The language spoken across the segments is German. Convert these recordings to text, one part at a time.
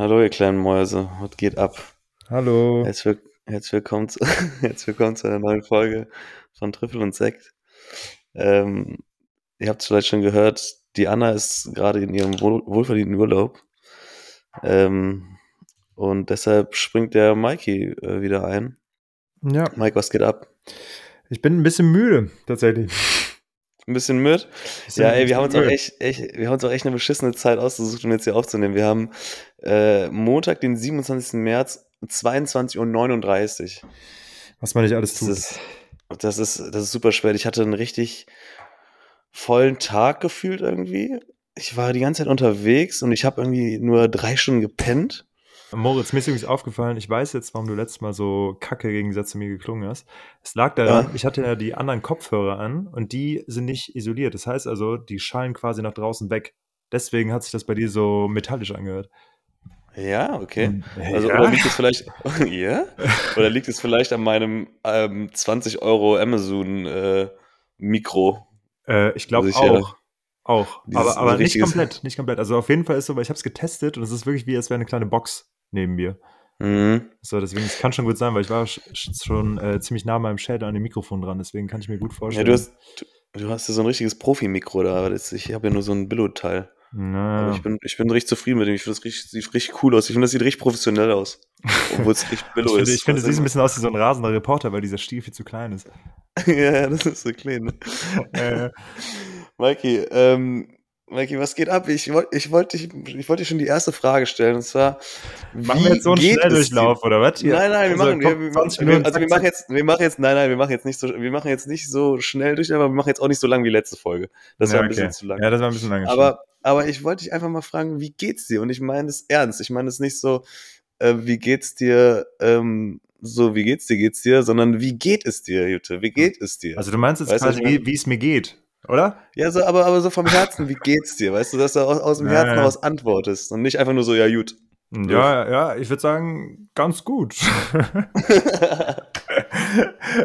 Hallo, ihr kleinen Mäuse, was geht ab? Hallo. Herzlich, willkommen, zu, herzlich willkommen zu einer neuen Folge von Trüffel und Sekt. Ähm, ihr habt es vielleicht schon gehört, die Anna ist gerade in ihrem wohl, wohlverdienten Urlaub. Ähm, und deshalb springt der Mikey äh, wieder ein. Ja. Mike, was geht ab? Ich bin ein bisschen müde, tatsächlich. Ein bisschen müde? Ja, ey, wir haben uns auch echt, echt, wir haben uns auch echt eine beschissene Zeit ausgesucht, um jetzt hier aufzunehmen. Wir haben äh, Montag, den 27. März, 22.39 Uhr. Was man nicht alles tut. Das ist, das ist, das ist super schwer. Ich hatte einen richtig vollen Tag gefühlt irgendwie. Ich war die ganze Zeit unterwegs und ich habe irgendwie nur drei Stunden gepennt. Moritz, mir ist übrigens aufgefallen, ich weiß jetzt, warum du letztes Mal so kacke gegen Sätze mir geklungen hast. Es lag daran, ja. ich hatte ja die anderen Kopfhörer an und die sind nicht isoliert. Das heißt also, die schallen quasi nach draußen weg. Deswegen hat sich das bei dir so metallisch angehört. Ja, okay. Also, ja. oder liegt es vielleicht, ja? Oder liegt es vielleicht an meinem ähm, 20 Euro Amazon äh, Mikro? Äh, ich glaube auch. Ja auch. aber, aber nicht komplett, nicht komplett. Also auf jeden Fall ist so, weil ich habe es getestet und es ist wirklich wie, als wäre eine kleine Box neben mir. Mhm. So, deswegen, es kann schon gut sein, weil ich war schon äh, ziemlich nah meinem Shader an dem Mikrofon dran, deswegen kann ich mir gut vorstellen. Ja, du hast, du, du hast ja so ein richtiges Profi-Mikro da, ich habe ja nur so ein Billo-Teil. Naja. Aber ich bin, ich bin richtig zufrieden mit dem. Ich finde, das richtig, sieht richtig cool aus. Ich finde, das sieht richtig professionell aus. Obwohl es richtig Billo ist. Ich finde, es sieht ein bisschen aus wie so ein rasender Reporter, weil dieser Stiel viel zu klein ist. ja, das ist so klein. Ne? äh. Mikey, ähm, Mikey, was geht ab? Ich wollte ich wollt dich, ich wollt dich schon die erste Frage stellen. Und zwar, machen wir jetzt so einen Schnelldurchlauf, oder was? Hier? Nein, nein, wir also, machen, wir, wir, wir, also wir machen jetzt, wir machen jetzt, nein, nein, wir machen jetzt nicht so, wir machen jetzt nicht so schnell durch, aber wir machen jetzt auch nicht so lang wie letzte Folge. Das ja, war ein okay. bisschen zu lang. Ja, das war ein bisschen lang. Aber, aber ich wollte dich einfach mal fragen, wie geht's dir? Und ich meine das ernst. Ich meine es nicht so, äh, wie geht's dir, ähm, so, wie geht's dir, geht's dir, sondern wie geht es dir, Jute? Wie geht es dir? Also du meinst jetzt weißt quasi, wie es mir geht? Oder? Ja, so, aber, aber so vom Herzen, wie geht's dir? Weißt du, dass du aus, aus dem Herzen ja, ja. antwortest und nicht einfach nur so, ja, gut. Ja, ja, ich würde sagen, ganz gut.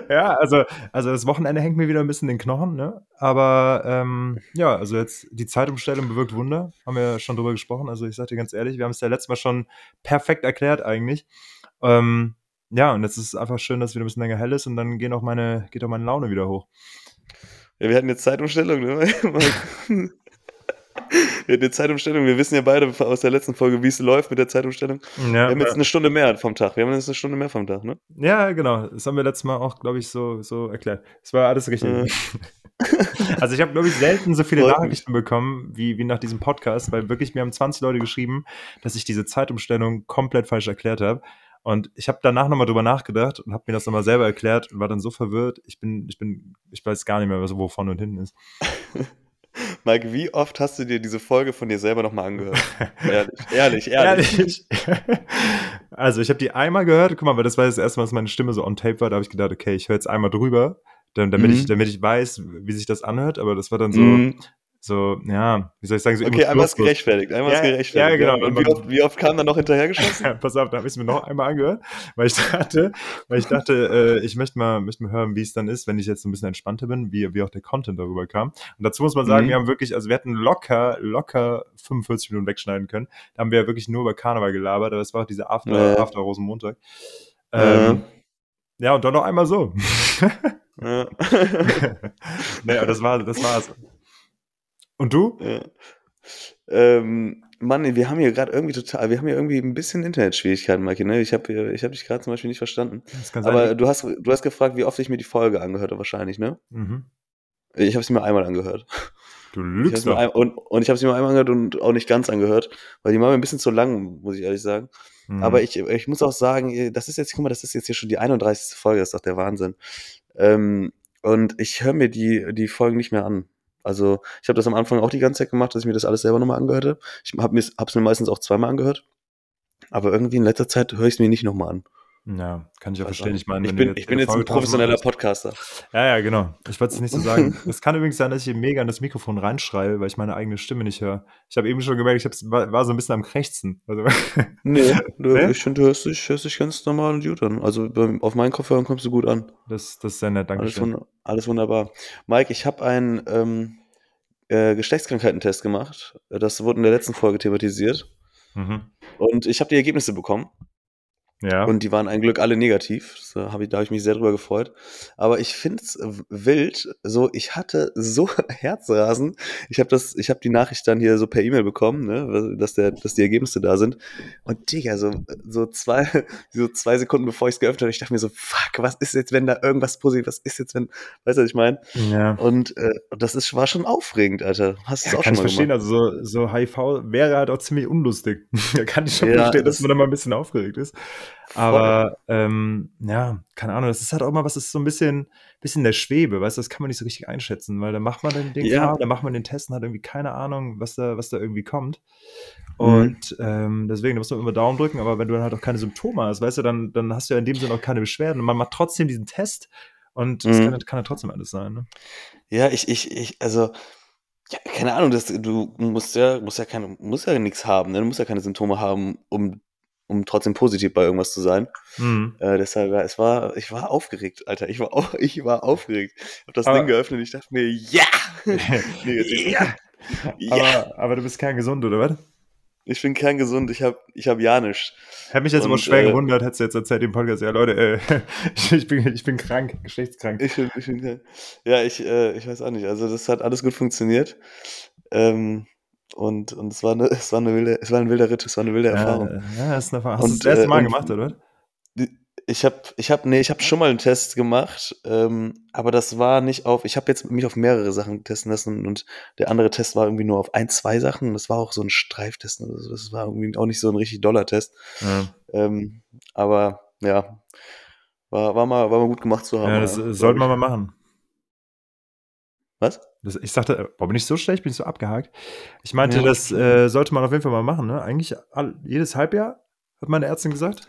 ja, also, also das Wochenende hängt mir wieder ein bisschen in den Knochen, ne? Aber ähm, ja, also jetzt die Zeitumstellung bewirkt Wunder, haben wir schon drüber gesprochen. Also ich sag dir ganz ehrlich, wir haben es ja letztes Mal schon perfekt erklärt eigentlich. Ähm, ja, und jetzt ist es einfach schön, dass es wieder ein bisschen länger hell ist und dann geht auch meine, geht auch meine Laune wieder hoch. Ja, wir hatten jetzt Zeitumstellung, ne? wir hatten eine Zeitumstellung. Wir wissen ja beide aus der letzten Folge, wie es läuft mit der Zeitumstellung. Ja, wir haben jetzt eine Stunde mehr vom Tag. Wir haben jetzt eine Stunde mehr vom Tag, ne? Ja, genau. Das haben wir letztes Mal auch, glaube ich, so, so erklärt. Es war alles richtig. Äh. also ich habe, glaube ich, selten so viele Freut Nachrichten mich. bekommen wie, wie nach diesem Podcast, weil wirklich mir haben 20 Leute geschrieben, dass ich diese Zeitumstellung komplett falsch erklärt habe. Und ich habe danach nochmal drüber nachgedacht und habe mir das nochmal selber erklärt und war dann so verwirrt. Ich bin, ich bin, ich weiß gar nicht mehr, wo vorne und hinten ist. Mike, wie oft hast du dir diese Folge von dir selber nochmal angehört? ehrlich, ehrlich, ehrlich. ehrlich. Also ich habe die einmal gehört, guck mal, weil das war das erste Mal, dass meine Stimme so on tape war, da habe ich gedacht, okay, ich höre jetzt einmal drüber, damit, mhm. ich, damit ich weiß, wie sich das anhört, aber das war dann so, mhm so, ja, wie soll ich sagen, so Okay, einmal ist gerechtfertigt, einmal ja, ist gerechtfertigt. Ja, genau. Und wie oft, wie oft kam dann noch hinterhergeschossen? Pass auf, da habe ich es mir noch einmal angehört, weil ich dachte, weil ich dachte, äh, ich möchte mal, möchte mal hören, wie es dann ist, wenn ich jetzt so ein bisschen entspannter bin, wie, wie auch der Content darüber kam. Und dazu muss man sagen, mhm. wir haben wirklich, also wir hätten locker, locker 45 Minuten wegschneiden können. Da haben wir ja wirklich nur über Karneval gelabert, aber das war auch dieser After, äh. After Rosenmontag. Ähm, äh. Ja, und dann noch einmal so. ja. naja, das war, das war's. Und du? Ja. Ähm, Mann, wir haben hier gerade irgendwie total, wir haben hier irgendwie ein bisschen Internetschwierigkeiten, Mike. Ne? Ich habe ich hab dich gerade zum Beispiel nicht verstanden. Aber du hast, du hast gefragt, wie oft ich mir die Folge angehört habe, wahrscheinlich, ne? Mhm. Ich habe sie mir einmal angehört. Du lügst doch. Ein, und, und ich habe sie mir einmal angehört und auch nicht ganz angehört, weil die war mir ein bisschen zu lang, muss ich ehrlich sagen. Mhm. Aber ich, ich muss auch sagen, das ist jetzt, guck mal, das ist jetzt hier schon die 31. Folge, das ist doch der Wahnsinn. Ähm, und ich höre mir die, die Folgen nicht mehr an. Also ich habe das am Anfang auch die ganze Zeit gemacht, dass ich mir das alles selber nochmal angehört habe. Ich habe es mir meistens auch zweimal angehört. Aber irgendwie in letzter Zeit höre ich es mir nicht nochmal an. Ja, kann ich ja verstehen. Ich meine, ich bin, ich bin jetzt ein professioneller Podcaster. Ja, ja, genau. Ich wollte es nicht so sagen. es kann übrigens sein, dass ich mega in das Mikrofon reinschreibe, weil ich meine eigene Stimme nicht höre. Ich habe eben schon gemerkt, ich war, war, so ein bisschen am Krächzen. Also, nee, du, nee, ich finde, du hörst dich, hörst dich ganz normal und gut an. Also auf meinen Kopfhörern kommst du gut an. Das, das ist sehr nett, danke alles, wund alles wunderbar. Mike, ich habe einen ähm, äh, Geschlechtskrankheitentest gemacht. Das wurde in der letzten Folge thematisiert. Mhm. Und ich habe die Ergebnisse bekommen. Ja. Und die waren ein Glück alle negativ. Da habe ich, da ich mich sehr drüber gefreut. Aber ich finde es wild. So, ich hatte so Herzrasen. Ich habe das, ich habe die Nachricht dann hier so per E-Mail bekommen, ne, dass der, dass die Ergebnisse da sind. Und Digga, so, so zwei, so zwei Sekunden bevor ich es geöffnet habe, ich dachte mir so, fuck, was ist jetzt, wenn da irgendwas positiv, was ist jetzt, wenn, weißt du, was ich meine? Ja. Und äh, das ist, war schon aufregend, Alter. Hast du ja, auch kann schon ich mal verstehen. gemacht? Also so, so HIV wäre halt auch ziemlich unlustig. da kann ich schon Ja, verstehen, dass das- man da mal ein bisschen aufgeregt ist. Aber ähm, ja, keine Ahnung, das ist halt auch mal was, das ist so ein bisschen, bisschen der Schwebe, weißt du, das kann man nicht so richtig einschätzen, weil da macht man den Ding Ja. da macht man den Test und hat irgendwie keine Ahnung, was da, was da irgendwie kommt. Mhm. Und ähm, deswegen, da muss man immer Daumen drücken, aber wenn du dann halt auch keine Symptome hast, weißt du, dann, dann hast du ja in dem Sinne auch keine Beschwerden. Und man macht trotzdem diesen Test und das Mhm. kann, kann ja trotzdem alles sein. Ne? Ja, ich, ich, ich, also, ja, keine Ahnung, das, du musst ja, musst ja keine, musst ja nichts haben, ne? Du musst ja keine Symptome haben, um, um trotzdem positiv bei irgendwas zu sein. Mhm. Äh, deshalb, war- es war, ich war aufgeregt, Alter. Ich war, au- ich war aufgeregt. Ich hab das Aber- Ding geöffnet und ich dachte mir, ja! Negativ. ja. ja! Aber, aber du bist kerngesund, oder was? Ich bin kerngesund, ich hab, ich hab ja nichts. Hätte mich jetzt Und, schwer äh, gewundert, hättest du jetzt erzählt im Podcast, ja Leute, äh, ich, bin, ich bin krank, geschlechtskrank. Ich bin, ich bin, ja, ich, äh, ich weiß auch nicht. Also, das hat alles gut funktioniert. Ähm, und, und es war eine, es war eine wilde, es war ein wilder Ritt, es war eine wilde Erfahrung. Ja, ja, ist eine Erfahrung. Hast du Und, das erste Mal und- gemacht, oder? Ich habe, ich habe, nee, ich habe schon mal einen Test gemacht, ähm, aber das war nicht auf. Ich habe jetzt mich auf mehrere Sachen testen lassen und der andere Test war irgendwie nur auf ein, zwei Sachen. Das war auch so ein Streiftest. oder so. Das war irgendwie auch nicht so ein richtig doller Test. Ja, Ähm, aber ja, war, war mal, war mal gut gemacht zu haben. ja das ja, wir ich. mal machen. Was? Das, ich sagte, boah, bin ich so schlecht, bin ich so abgehakt. Ich meinte, Ja. das äh, sollte man auf jeden Fall mal machen, ne? Eigentlich all, jedes Halbjahr, hat meine Ärztin gesagt.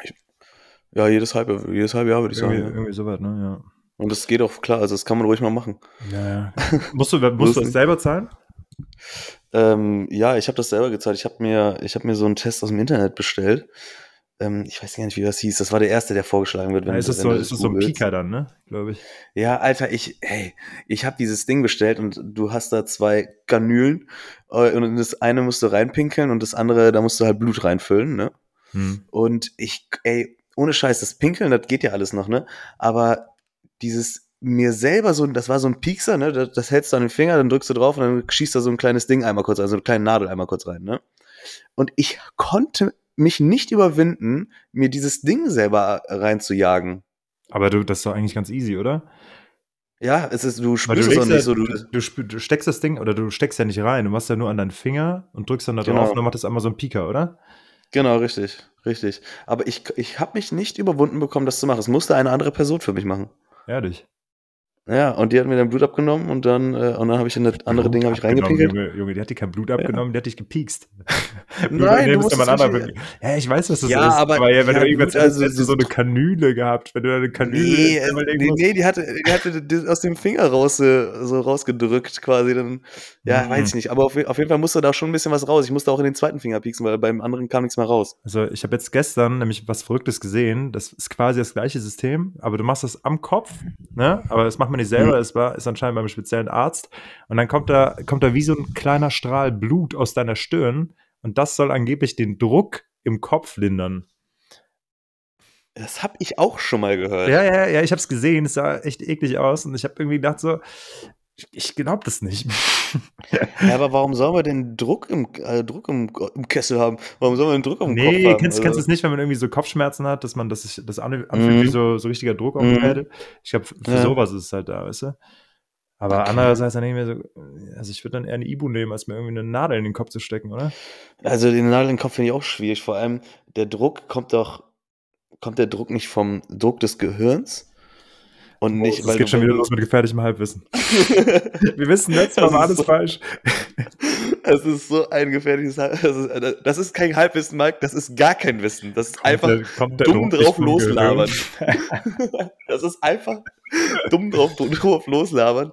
Ja, jedes halbe, jedes halbe Jahr würde ich Irgendwie, sagen. Ja. irgendwie sowas, ne? Und das geht auch klar, also das kann man ruhig mal machen. Ja. ja, ja. musst du, musst du das selber zahlen? Ähm, ja, ich habe das selber gezahlt. Ich habe mir, ich habe mir so einen Test aus dem Internet bestellt. Ähm, ich weiß gar nicht, wie das hieß. Das war der erste, der vorgeschlagen wird. Ja, ist das wenn so, ist das so ein. Pika dann, ne? Glaube ich. Ja, Alter, ich, hey, ich habe dieses Ding bestellt und du hast da zwei Kanülen äh, und in das eine musst du reinpinkeln und das andere, da musst du halt Blut reinfüllen, ne? Hm. Und ich, ey, ohne Scheiß, das Pinkeln, das geht ja alles noch, ne? Aber dieses mir selber so, das war so ein Piekser, ne? Das, das hältst du an den Finger, dann drückst du drauf und dann schießt da so ein kleines Ding einmal kurz, also eine kleine Nadel einmal kurz rein, ne? Und ich konnte mich nicht überwinden, mir dieses Ding selber reinzujagen. Aber du, das ist doch eigentlich ganz easy, oder? Ja, es ist, du spürst es auch legst ja, nicht so. Du, du, du steckst das Ding oder du steckst ja nicht rein, du machst ja nur an deinen Finger und drückst dann da Genau. drauf und dann macht das einmal so ein Pika, oder? genau, richtig, richtig. Aber ich, ich habe mich nicht überwunden bekommen, das zu machen. Es musste eine andere Person für mich machen. Ehrlich. Ja, und die hat mir dann Blut abgenommen und dann, äh, und dann habe ich in das andere Ding habe ich reingepinkelt. Junge, Junge, die hat dir kein Blut abgenommen, die hat dich gepiekst. Blut Nein, du ja musst Begriff. Ja, ich weiß, was das Ja, ist. aber- ja, wenn ja, du irgendwas also hättest du so eine Kanüle gehabt, wenn du da eine Kanüle Nee, äh, überlegen nee, nee, die hatte, die hatte das aus dem Finger raus, äh, so rausgedrückt quasi. Dann, ja, Mhm. weiß ich nicht. Aber auf, auf jeden Fall musste da schon ein bisschen was raus. Ich musste auch in den zweiten Finger pieksen, weil beim anderen kam nichts mehr raus. Also ich habe jetzt gestern nämlich was Verrücktes gesehen. Das ist quasi das gleiche System, aber du machst das am Kopf, ne? Aber das macht man nicht selber. Mhm. Das war, ist anscheinend beim speziellen Arzt. Und dann kommt da, kommt da wie so ein kleiner Strahl Blut aus deiner Stirn. Und das soll angeblich den Druck im Kopf lindern. Das habe ich auch schon mal gehört. Ja, ja, ja, ich habe es gesehen. Es sah echt eklig aus. Und ich habe irgendwie gedacht so, ich, glaube das nicht. Ja, aber warum sollen wir denn Druck im, äh, Druck im, im Kessel haben? Warum sollen wir den Druck im Kopf Nee, haben? kennst, Also- kennst du es nicht, wenn man irgendwie so Kopfschmerzen hat, dass man das, sich- das an- anfühlt Mhm. wie so, so richtiger Druck auf Mhm. Erde? Ich glaube, für Ja. sowas ist es halt da, weißt du? Aber Okay. andererseits dann denke ich mir so, also ich würde dann eher eine Ibu nehmen, als mir irgendwie eine Nadel in den Kopf zu stecken, oder? Also den Nadel in den Kopf finde ich auch schwierig. Vor allem der Druck kommt doch, kommt der Druck nicht vom Druck des Gehirns? Und nicht, das geht du- schon wieder los mit gefährlichem Halbwissen. Wir wissen letztes Mal war alles so- falsch. Es ist so ein gefährliches Hal- das ist, das ist kein Halbwissen, Mike, das ist gar kein Wissen. Das ist einfach der, kommt der dumm drauf loslabern. Das ist einfach dumm drauf, drauf loslabern.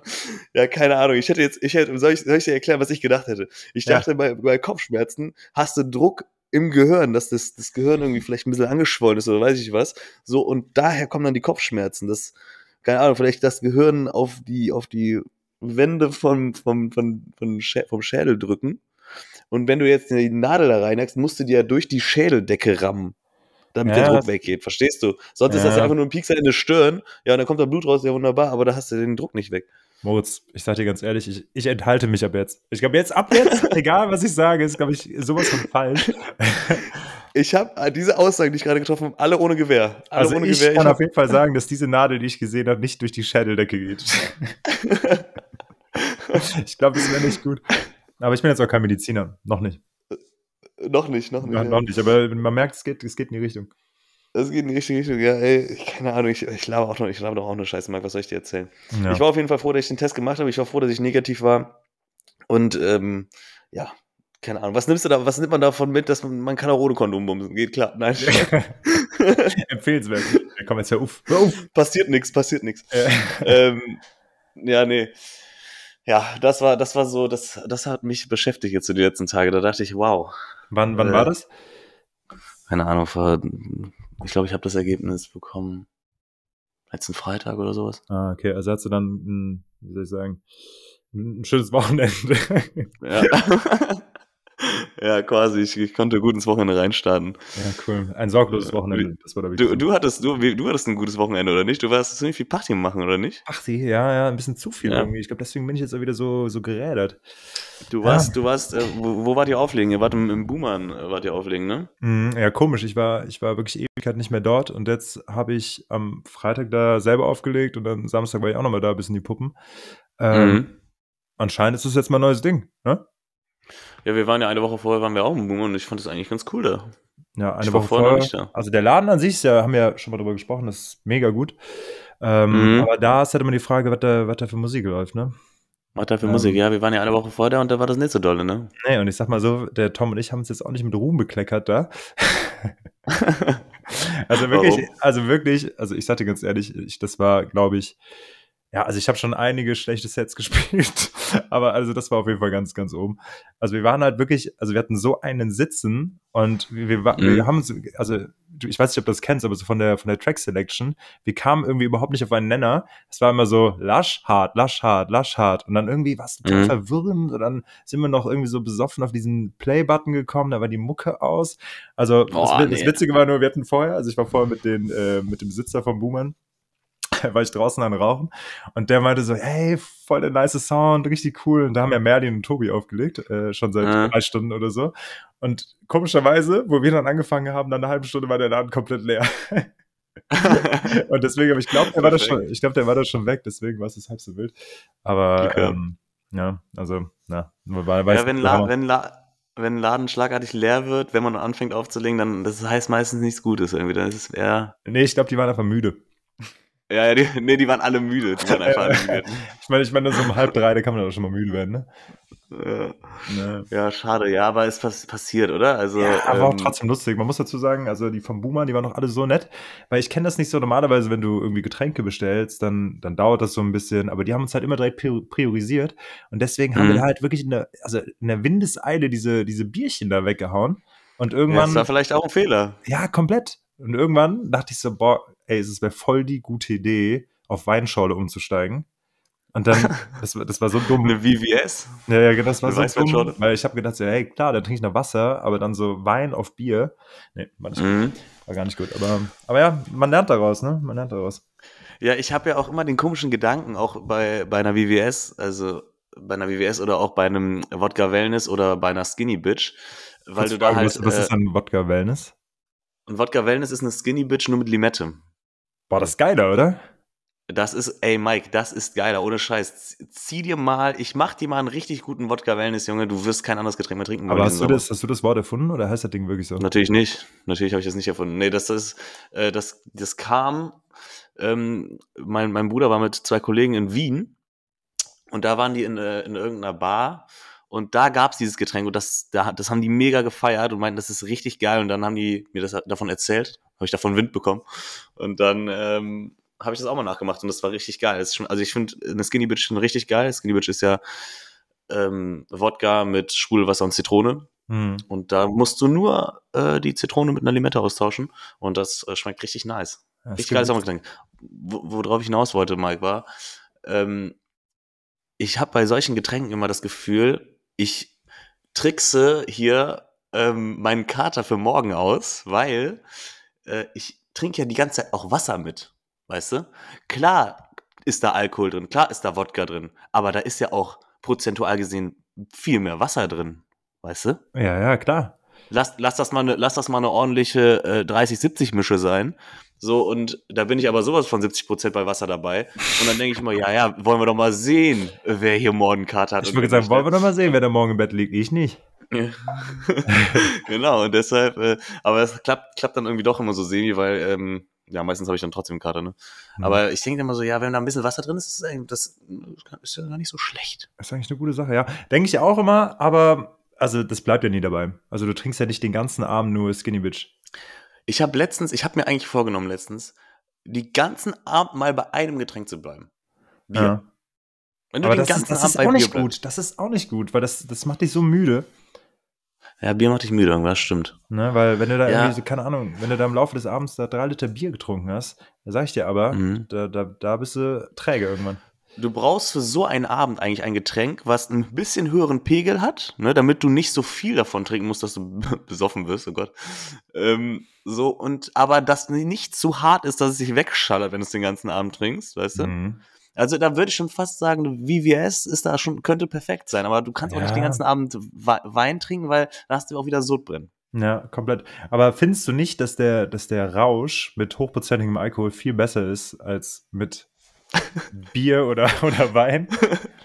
Ja, keine Ahnung. Ich hätte jetzt, ich hätte, soll ich, soll ich dir erklären, was ich gedacht hätte? Ich Ja. dachte, bei, bei Kopfschmerzen hast du Druck im Gehirn, dass das, das Gehirn irgendwie vielleicht ein bisschen angeschwollen ist oder weiß ich was. So, und daher kommen dann die Kopfschmerzen. Das, keine Ahnung, vielleicht das Gehirn auf die, auf die Wände vom, vom, vom, vom, Schä vom Schädel drücken. Und wenn du jetzt die Nadel da reinhackst, musst du dir ja durch die Schädeldecke rammen, damit Ja, der Druck weggeht. Verstehst du? Sonst ist das Ja. ja einfach nur ein Piekser in der Stirn. Ja, und dann kommt da Blut raus, ja wunderbar, aber da hast du den Druck nicht weg. Moritz, ich sag dir ganz ehrlich, ich, ich enthalte mich ab jetzt. Ich glaube, jetzt ab jetzt, egal was ich sage, ist, glaube ich, sowas von falsch. Ich habe diese Aussagen, die ich gerade getroffen habe, alle ohne Gewehr. Alle Also ohne ich Gewehr. kann hab- auf jeden Fall sagen, dass diese Nadel, die ich gesehen habe, nicht durch die Schädeldecke geht. ich glaube, das wäre nicht gut. Aber ich bin jetzt auch kein Mediziner. Noch nicht. noch nicht, noch nicht. Ja, ja. noch nicht. Aber man merkt, es geht, es geht in die Richtung. Das geht in die richtige Richtung, ja, ey, ich- keine Ahnung, ich, ich laber auch noch, ich laber doch auch nur Scheiße, Marc, was soll ich dir erzählen? Ja. Ich war auf jeden Fall froh, dass ich den Test gemacht habe, ich war froh, dass ich negativ war und, ähm, ja, keine Ahnung, was nimmst du da, was nimmt man davon mit, dass man, man kann auch ohne Kondom bumsen, geht klar, nein, Empfehlenswert. Ja, komm jetzt auf. Hör auf. passiert nichts, passiert nichts. Äh, ähm, ja, nee. Ja, das war, das war so, das, das hat mich beschäftigt jetzt so die letzten Tage. Da dachte ich, wow. wann wann Äh, war das? Keine Ahnung, vor, ich glaube, ich habe das Ergebnis bekommen letzten Freitag oder sowas. Ah, okay. Also hast du dann, wie soll ich sagen, ein ein schönes Wochenende. Ja. ja, quasi. Ich, ich konnte gut ins Wochenende reinstarten. ja, cool. Ein sorgloses Wochenende. Das war da Du, du hattest, du, du hattest ein gutes Wochenende, oder nicht? Du warst ziemlich viel Party machen, oder nicht? Ach, sie, ja, ja, ein bisschen zu viel Ja. irgendwie. Ich glaube, deswegen bin ich jetzt auch wieder so, so gerädert. Du warst, du warst, äh, wo, wo wart ihr auflegen? Ihr wart im, im Boomern, äh, wart ihr auflegen, ne? Mhm, ja, komisch. Ich war, ich war wirklich Ewigkeit nicht mehr dort und jetzt habe ich am Freitag da selber aufgelegt und dann Samstag war ich auch nochmal da, bis in die Puppen. Ähm, Mhm. Anscheinend ist das jetzt mal ein neues Ding, ne? Ja, wir waren ja eine Woche vorher, waren wir auch im Boomer und ich fand das eigentlich ganz cool da. Ja, eine Ich Woche vorher nicht da. Also der Laden an sich, ist ja, haben wir ja schon mal drüber gesprochen, das ist mega gut. Ähm, Mhm. Aber da ist halt immer die Frage, was da, was da für Musik läuft, ne? Was da für Ähm. Musik? Ja, wir waren ja eine Woche vorher da und da war das nicht so dolle, ne? Nee, und ich sag mal so, der Tom und ich haben uns jetzt auch nicht mit Ruhm bekleckert da. Also wirklich, Warum? also wirklich, also ich sag dir ganz ehrlich, ich, das war, glaube ich, ja, also ich habe schon einige schlechte Sets gespielt, aber also das war auf jeden Fall ganz, ganz oben. Also wir waren halt wirklich, also wir hatten so einen Sitzen und wir, wir, Mhm. wir haben, so- also ich weiß nicht, ob du das kennst, aber so von der von der Track Selection, wir kamen irgendwie überhaupt nicht auf einen Nenner. Es war immer so lasch hart, lasch hart, lasch hart und dann irgendwie war es total Mhm. verwirrend und dann sind wir noch irgendwie so besoffen auf diesen Play-Button gekommen, da war die Mucke aus. Also Boah, das, das nee. Witzige war nur, wir hatten vorher, also ich war vorher mit den äh, mit dem Besitzer vom Boomern war ich draußen an Rauchen und der meinte so, hey, voll der nice Sound, richtig cool. Und da haben ja Merlin und Tobi aufgelegt, äh, schon seit Mhm. drei Stunden oder so. Und komischerweise, wo wir dann angefangen haben, nach einer halben Stunde war der Laden komplett leer. und deswegen, aber ich glaube, der war da schon, ich glaube, der war da schon weg, deswegen war es halb so wild. Aber ähm, ja, also, na, weiß, ja, wenn, La wenn, La wenn ein Laden schlagartig leer wird, wenn man anfängt aufzulegen, dann das heißt meistens nichts Gutes irgendwie. Dann ist es eher. Nee, ich glaube, die waren einfach müde. Ja, ja, die, nee, die waren alle müde. Die waren einfach alle müde. Ich meine, ich meine, so um halb drei, da kann man doch schon mal müde werden, ne? Ja. ne. Ja, schade, ja, aber es pass passiert, oder? Also, Ja, aber auch ähm, trotzdem lustig. Man muss dazu sagen, also die vom Boomer, die waren noch alle so nett, weil ich kenne das nicht so normalerweise, wenn du irgendwie Getränke bestellst, dann, dann dauert das so ein bisschen, aber die haben uns halt immer direkt prior- priorisiert und deswegen haben Mhm. wir da halt wirklich in der, also in der Windeseile diese, diese Bierchen da weggehauen und ja, irgendwann, das war vielleicht auch ein Fehler. ja, komplett. Und irgendwann dachte ich so, boah, ey, es wäre voll die gute Idee, auf Weinschorle umzusteigen. Und dann, das, war- das war so dumm. Eine VVS? Ja, ja, genau, das war Eine so dumm, weil ich habe gedacht, so, hey, klar, da trinke ich noch Wasser, aber dann so Wein auf Bier. Nee, war, nicht, Mhm. war gar nicht gut. Aber, aber ja, man lernt daraus, ne? Man lernt daraus. Ja, ich habe ja auch immer den komischen Gedanken, auch bei, bei einer VVS, also bei einer VVS oder auch bei einem Wodka Wellness oder bei einer Skinny Bitch, weil du da Frage, halt. was, was äh, ist denn Wodka Wellness? ein Wodka Wellness ist eine Skinny Bitch nur mit Limette. Boah, das ist geiler, oder? Das ist, ey Mike, das ist geiler, ohne Scheiß. Zieh dir mal, ich mach dir mal einen richtig guten Wodka Wellness, Junge, du wirst kein anderes Getränk mehr trinken. Aber hast du, Sommer. das, hast du das Wort erfunden oder heißt das Ding wirklich so? Natürlich nicht. Natürlich habe ich das nicht erfunden. Nee, das ist, äh, das, das kam, ähm, mein, mein Bruder war mit zwei Kollegen in Wien und da waren die in, äh, in irgendeiner Bar und da gab's dieses Getränk und das, da, das haben die mega gefeiert und meinten, das ist richtig geil und dann haben die mir das davon erzählt, habe ich davon Wind bekommen und dann ähm, habe ich das auch mal nachgemacht und das war richtig geil. Schon, also ich finde eine Skinny Bitch schon richtig geil. Skinny Bitch ist ja ähm, Wodka mit Sprudelwasser und Zitrone. Hm. Und da musst du nur äh, die Zitrone mit einer Limette austauschen. Und das äh, schmeckt richtig nice. Ja, Richtig geiles Sommergetränk. Wo- Worauf ich hinaus wollte, Mike, war, ähm, ich habe bei solchen Getränken immer das Gefühl, ich trickse hier ähm, meinen Kater für morgen aus, weil äh, ich trinke ja die ganze Zeit auch Wasser mit. Weißt du? Klar ist da Alkohol drin, klar ist da Wodka drin, aber da ist ja auch prozentual gesehen viel mehr Wasser drin. Weißt du? Ja, ja, klar. Lass, lass, das, mal eine, lass das mal eine ordentliche äh, 30-70-Mische sein. So, und da bin ich aber sowas von 70 Prozent bei Wasser dabei. Und dann denke ich immer, ja, ja, wollen wir doch mal sehen, wer hier morgen Kater hat. Ich würde sagen, wollen wir doch mal sehen, wer da morgen im Bett liegt. Ich nicht. genau, und deshalb, äh, aber es klappt, klappt dann irgendwie doch immer so semi, weil, ähm, ja, meistens habe ich dann trotzdem Kater, ne? Mhm. Aber ich denke immer so, ja, wenn da ein bisschen Wasser drin ist, ist das, das ist ja gar nicht so schlecht. Das ist eigentlich eine gute Sache, ja. Denke ich auch immer, aber also das bleibt ja nie dabei. Also du trinkst ja nicht den ganzen Abend nur Skinny Bitch. Ich habe letztens, ich habe mir eigentlich vorgenommen letztens, die ganzen Abend mal bei einem Getränk zu bleiben. Bier. Ja. Wenn du Aber den das ganzen ist, das Abend ist auch nicht gut. Das ist auch nicht gut, weil das, das macht dich so müde. Ja, Bier macht dich müde, irgendwas stimmt. Ne, weil wenn du da ja. irgendwie, keine Ahnung, wenn du da im Laufe des Abends da drei Liter Bier getrunken hast, da sag ich dir aber, mhm. da, da, da bist du träge irgendwann. Du brauchst für so einen Abend eigentlich ein Getränk, was ein bisschen höheren Pegel hat, ne, damit du nicht so viel davon trinken musst, dass du besoffen wirst, oh Gott. Ähm, so, und aber das nicht zu hart ist, dass es sich wegschallert, wenn du es den ganzen Abend trinkst, weißt du? Mhm. Also da würde ich schon fast sagen, VVS ist da schon, könnte perfekt sein, aber du kannst ja. auch nicht den ganzen Abend Wein trinken, weil da hast du auch wieder Sodbrennen. Ja, komplett. Aber findest du nicht, dass der, dass der Rausch mit hochprozentigem Alkohol viel besser ist als mit Bier oder, oder Wein?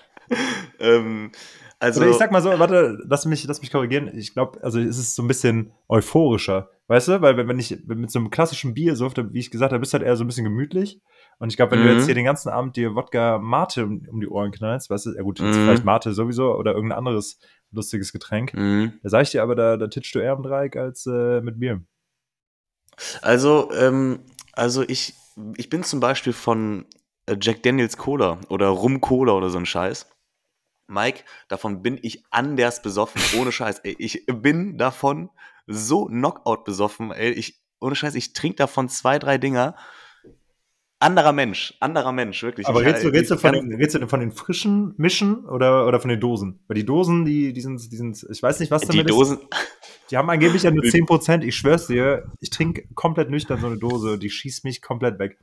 ähm, also, also ich sag mal so, warte, lass mich, lass mich korrigieren. Ich glaube, also es ist so ein bisschen euphorischer, weißt du? Weil wenn ich mit so einem klassischen Bier so, wie ich gesagt habe, bist du halt eher so ein bisschen gemütlich. Und ich glaube, wenn mhm. du jetzt mhm. hier den ganzen Abend dir Wodka Mate um, um die Ohren knallst, weißt du, ja gut, mhm. vielleicht Mate sowieso oder irgendein anderes lustiges Getränk, mhm. da sag ich dir aber, da, da titschst du eher im Dreieck als äh, mit Bier. Also, ähm, also ich, ich bin zum Beispiel von äh, Jack Daniels Cola oder Rum Cola oder so ein Scheiß. Mike, davon bin ich anders besoffen, ohne Scheiß. Ey, ich bin davon so Knockout besoffen, ey, ich, ohne Scheiß, ich trinke davon zwei, drei Dinger. Anderer Mensch, anderer Mensch, wirklich. Aber redest du, redest, du von den, redest du von den frischen Mischen oder, oder von den Dosen? Weil die Dosen, die, die, sind, die sind, ich weiß nicht, was damit die Dosen. ist. Die haben angeblich ja nur 10%. Ich schwör's dir, ich trinke komplett nüchtern so eine Dose, die schießt mich komplett weg.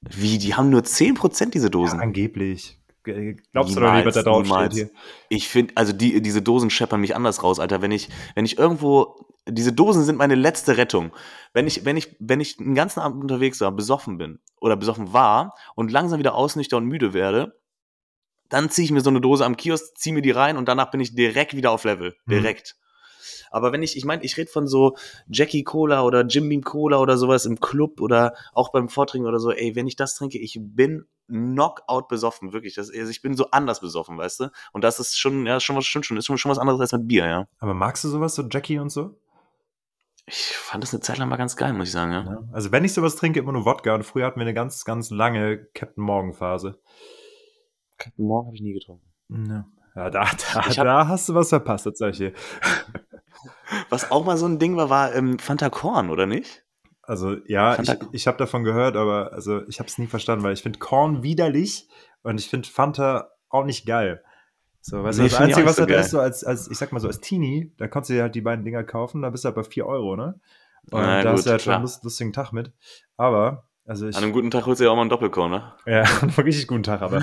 Wie, die haben nur 10% diese Dosen? Ja, angeblich. Glaubst niemals, du doch nicht, was da drauf steht hier? Ich finde, also die, diese Dosen scheppern mich anders raus, Alter. Wenn ich, wenn ich irgendwo, diese Dosen sind meine letzte Rettung. Wenn ich, wenn ich, wenn ich den ganzen Abend unterwegs war, besoffen bin oder besoffen war und langsam wieder ausnüchter und müde werde, dann ziehe ich mir so eine Dose am Kiosk, ziehe mir die rein und danach bin ich direkt wieder auf Level. Mhm. Direkt. Mhm. Aber wenn ich, ich meine, ich rede von so Jackie Cola oder Jim Beam Cola oder sowas im Club oder auch beim Vortrinken oder so, ey, wenn ich das trinke, ich bin Knockout besoffen, wirklich. Das, also ich bin so anders besoffen, weißt du? Und das ist schon, ja, schon was, stimmt schon, ist schon, schon was anderes als mit Bier, ja. Aber magst du sowas, so Jackie und so? Ich fand das eine Zeit lang mal ganz geil, muss ich sagen, ja. ja. Also wenn ich sowas trinke, immer nur Wodka. Und früher hatten wir eine ganz, ganz lange Captain Morgan Phase. Captain Morgan habe ich nie getrunken. Ja, ja da, da, da hast du was verpasst, tatsächlich. Was auch mal so ein Ding war, war ähm, Fanta Korn, oder nicht? Also ja, Fanta ich, ich habe davon gehört, aber also ich habe es nie verstanden, weil ich finde Korn widerlich und ich finde Fanta auch nicht geil. So, weißt nee, du, das Einzige, was so da ist, so als, als, ich sag mal so, als Teenie, da konntest du dir halt die beiden Dinger kaufen, da bist du halt bei 4 Euro, ne? Und Na, da gut, hast du halt schon einen lust, lustigen Tag mit. Aber, also ich. An einem guten Tag holst du ja auch mal einen Doppelkorn, ne? Ja, an einem richtig guten Tag, aber.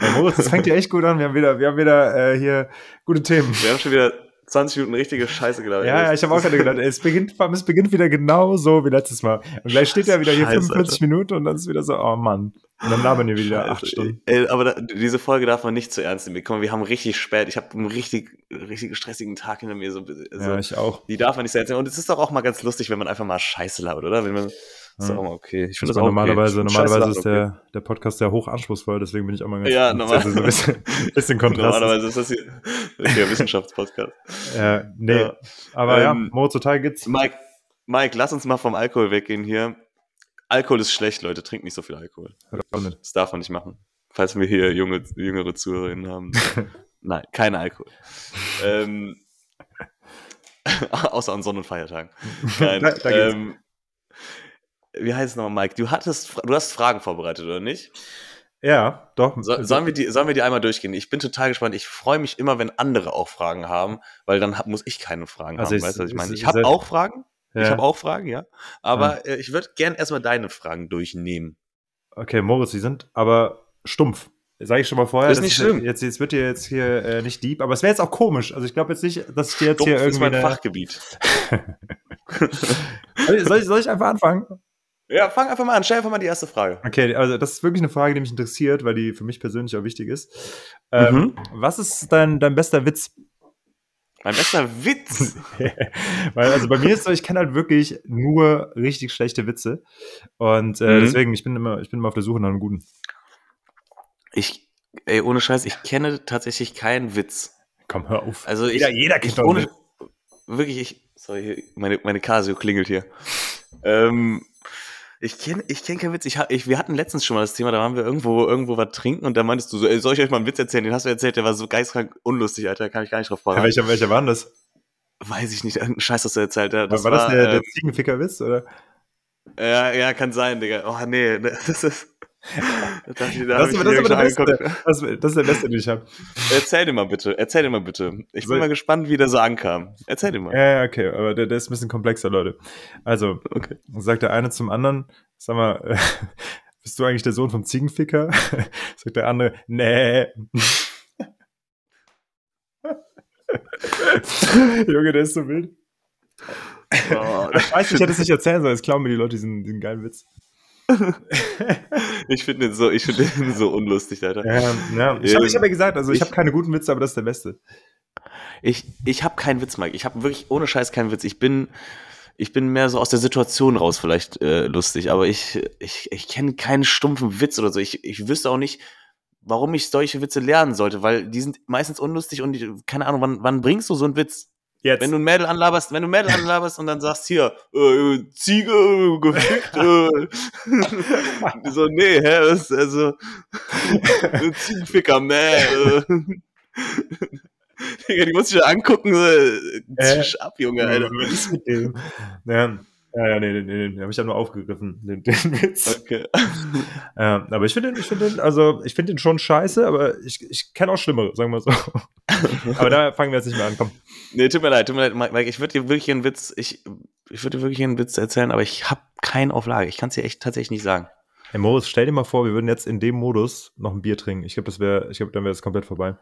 Ey, Moritz, das fängt ja echt gut an. Wir haben wieder, wir haben wieder äh, hier gute Themen. Wir haben schon wieder 20 Minuten richtige Scheiße gelabert. Ja, ja, ich habe auch gerade gedacht, es beginnt, es beginnt wieder genau so wie letztes Mal. Und gleich steht er wieder hier 45 Alter. Minuten und dann ist wieder so, oh Mann. Und dann labern wir wieder Scheiße. acht Stunden. Ey, aber da, diese Folge darf man nicht zu ernst nehmen. Guck mal, wir haben richtig spät, ich habe einen richtig, richtig stressigen Tag hinter mir. So, so, ja, ich auch. Die darf man nicht zu ernst nehmen. Und es ist doch auch mal ganz lustig, wenn man einfach mal Scheiße labert, oder? Wenn man, ist auch mal okay. Ich finde das, das auch normalerweise, okay. normalerweise ist der, okay. der Podcast ja hoch anspruchsvoll, deswegen bin ich auch mal ganz Ja, normal. so ein bisschen, bisschen Kontrast. Normalerweise ist das hier der Wissenschaftspodcast. ja, nee. Ja. Aber ähm, ja, Moritz total geht's. Mike, Mike, lass uns mal vom Alkohol weggehen hier. Alkohol ist schlecht, Leute. Trinkt nicht so viel Alkohol. Das darf man nicht machen. Falls wir hier junge, jüngere Zuhörerinnen haben. Nein, kein Alkohol. ähm, außer an Sonn- und Feiertagen. Kein, da, da ähm, wie heißt es nochmal, Mike? Du hattest, du hast Fragen vorbereitet, oder nicht? Ja, doch. So, sollen, wir die, sollen wir die einmal durchgehen? Ich bin total gespannt. Ich freue mich immer, wenn andere auch Fragen haben, weil dann hab, muss ich keine Fragen also haben. Ich, weißt du, was ich meine? Ich habe auch Fragen. Ja. Ich habe auch Fragen, ja. Aber ja. Äh, ich würde gern erstmal deine Fragen durchnehmen. Okay, Moritz, die sind aber stumpf. Sage ich schon mal vorher. Das ist nicht schlimm. Jetzt, jetzt wird dir jetzt hier äh, nicht deep, aber es wäre jetzt auch komisch. Also ich glaube jetzt nicht, dass ich dir jetzt Stumpf hier irgendwie. ist mein eine... Fachgebiet. soll, ich, soll ich einfach anfangen? Ja, fang einfach mal an. Stell einfach mal die erste Frage. Okay, also das ist wirklich eine Frage, die mich interessiert, weil die für mich persönlich auch wichtig ist. Ähm, mhm. Was ist dein, dein bester Witz? Mein bester Witz? weil, also bei mir ist so, ich kenne halt wirklich nur richtig schlechte Witze. Und äh, mhm. deswegen, ich bin, immer, ich bin immer auf der Suche nach einem guten. Ich, ey, ohne Scheiß, ich kenne tatsächlich keinen Witz. Komm, hör auf. Also ich, jeder, jeder kennt ich, ohne, Wirklich, ich, sorry, meine, meine Casio klingelt hier. Ähm, ich kenne ich kenn keinen Witz. Ich, ich, wir hatten letztens schon mal das Thema, da waren wir irgendwo, irgendwo was trinken und da meintest du so, ey, soll ich euch mal einen Witz erzählen? Den hast du erzählt, der war so geistkrank unlustig, Alter, kann ich gar nicht drauf fragen. Ja, welcher, welcher war denn das? Weiß ich nicht, irgendein Scheiß, was du erzählt hast. Das war, war das der, äh, der Ziegenficker-Witz, oder? Ja, ja, kann sein, Digga. Oh, nee, das ist. Das, ich, da das, das, das, das, das, ist der beste, den ich habe. Erzähl dir mal bitte, erzähl dir mal bitte. Ich bin mal gespannt, wie der so ankam. Erzähl dir mal. Ja, okay, aber der, der ist ein bisschen komplexer, Leute. Also, okay. sagt der eine zum anderen, sag mal, äh, bist du eigentlich der Sohn vom Ziegenficker? sagt der andere, nee. Junge, der ist so wild. Oh, ich weiß, ich hätte es nicht erzählen sollen, jetzt klauen mir die Leute diesen, diesen geilen Witz. ich finde den, so, find den so unlustig, Alter. Ja, ja. Ich habe hab ja gesagt, also ich, ich habe keine guten Witze, aber das ist der beste. Ich, ich habe keinen Witz, Mike. Ich habe wirklich ohne Scheiß keinen Witz. Ich bin, ich bin mehr so aus der Situation raus vielleicht äh, lustig, aber ich, ich, ich kenne keinen stumpfen Witz oder so. Ich, ich wüsste auch nicht, warum ich solche Witze lernen sollte, weil die sind meistens unlustig und ich, keine Ahnung, wann, wann bringst du so einen Witz? Jetzt. Wenn du ein Mädel anlaberst, wenn du ein Mädel anlaberst und dann sagst, hier, äh, Ziege, äh, gefickt, äh. so, nee, hä, was, also, Ziegenficker, meh, äh. Digga, die muss ich ja angucken, so, äh, zisch ab, Junge, Alter. Was ist mit dem? Ja, ja, ja, nee, nee, nee, den habe ich ja nur aufgegriffen, den, den Witz. Okay. ja, aber ich finde den, ich finde den, also ich finde den schon scheiße, aber ich, ich kenne auch Schlimmere, sagen wir so. aber da fangen wir jetzt nicht mehr an, komm. Nee, tut mir leid, tut mir leid, Mike, ich würde dir wirklich einen Witz, ich, ich würde dir wirklich einen Witz erzählen, aber ich habe keinen auf Lage. Ich kann es dir echt tatsächlich nicht sagen. Hey Moritz, stell dir mal vor, wir würden jetzt in dem Modus noch ein Bier trinken. Ich glaube, das wäre, ich glaube, dann wäre es komplett vorbei.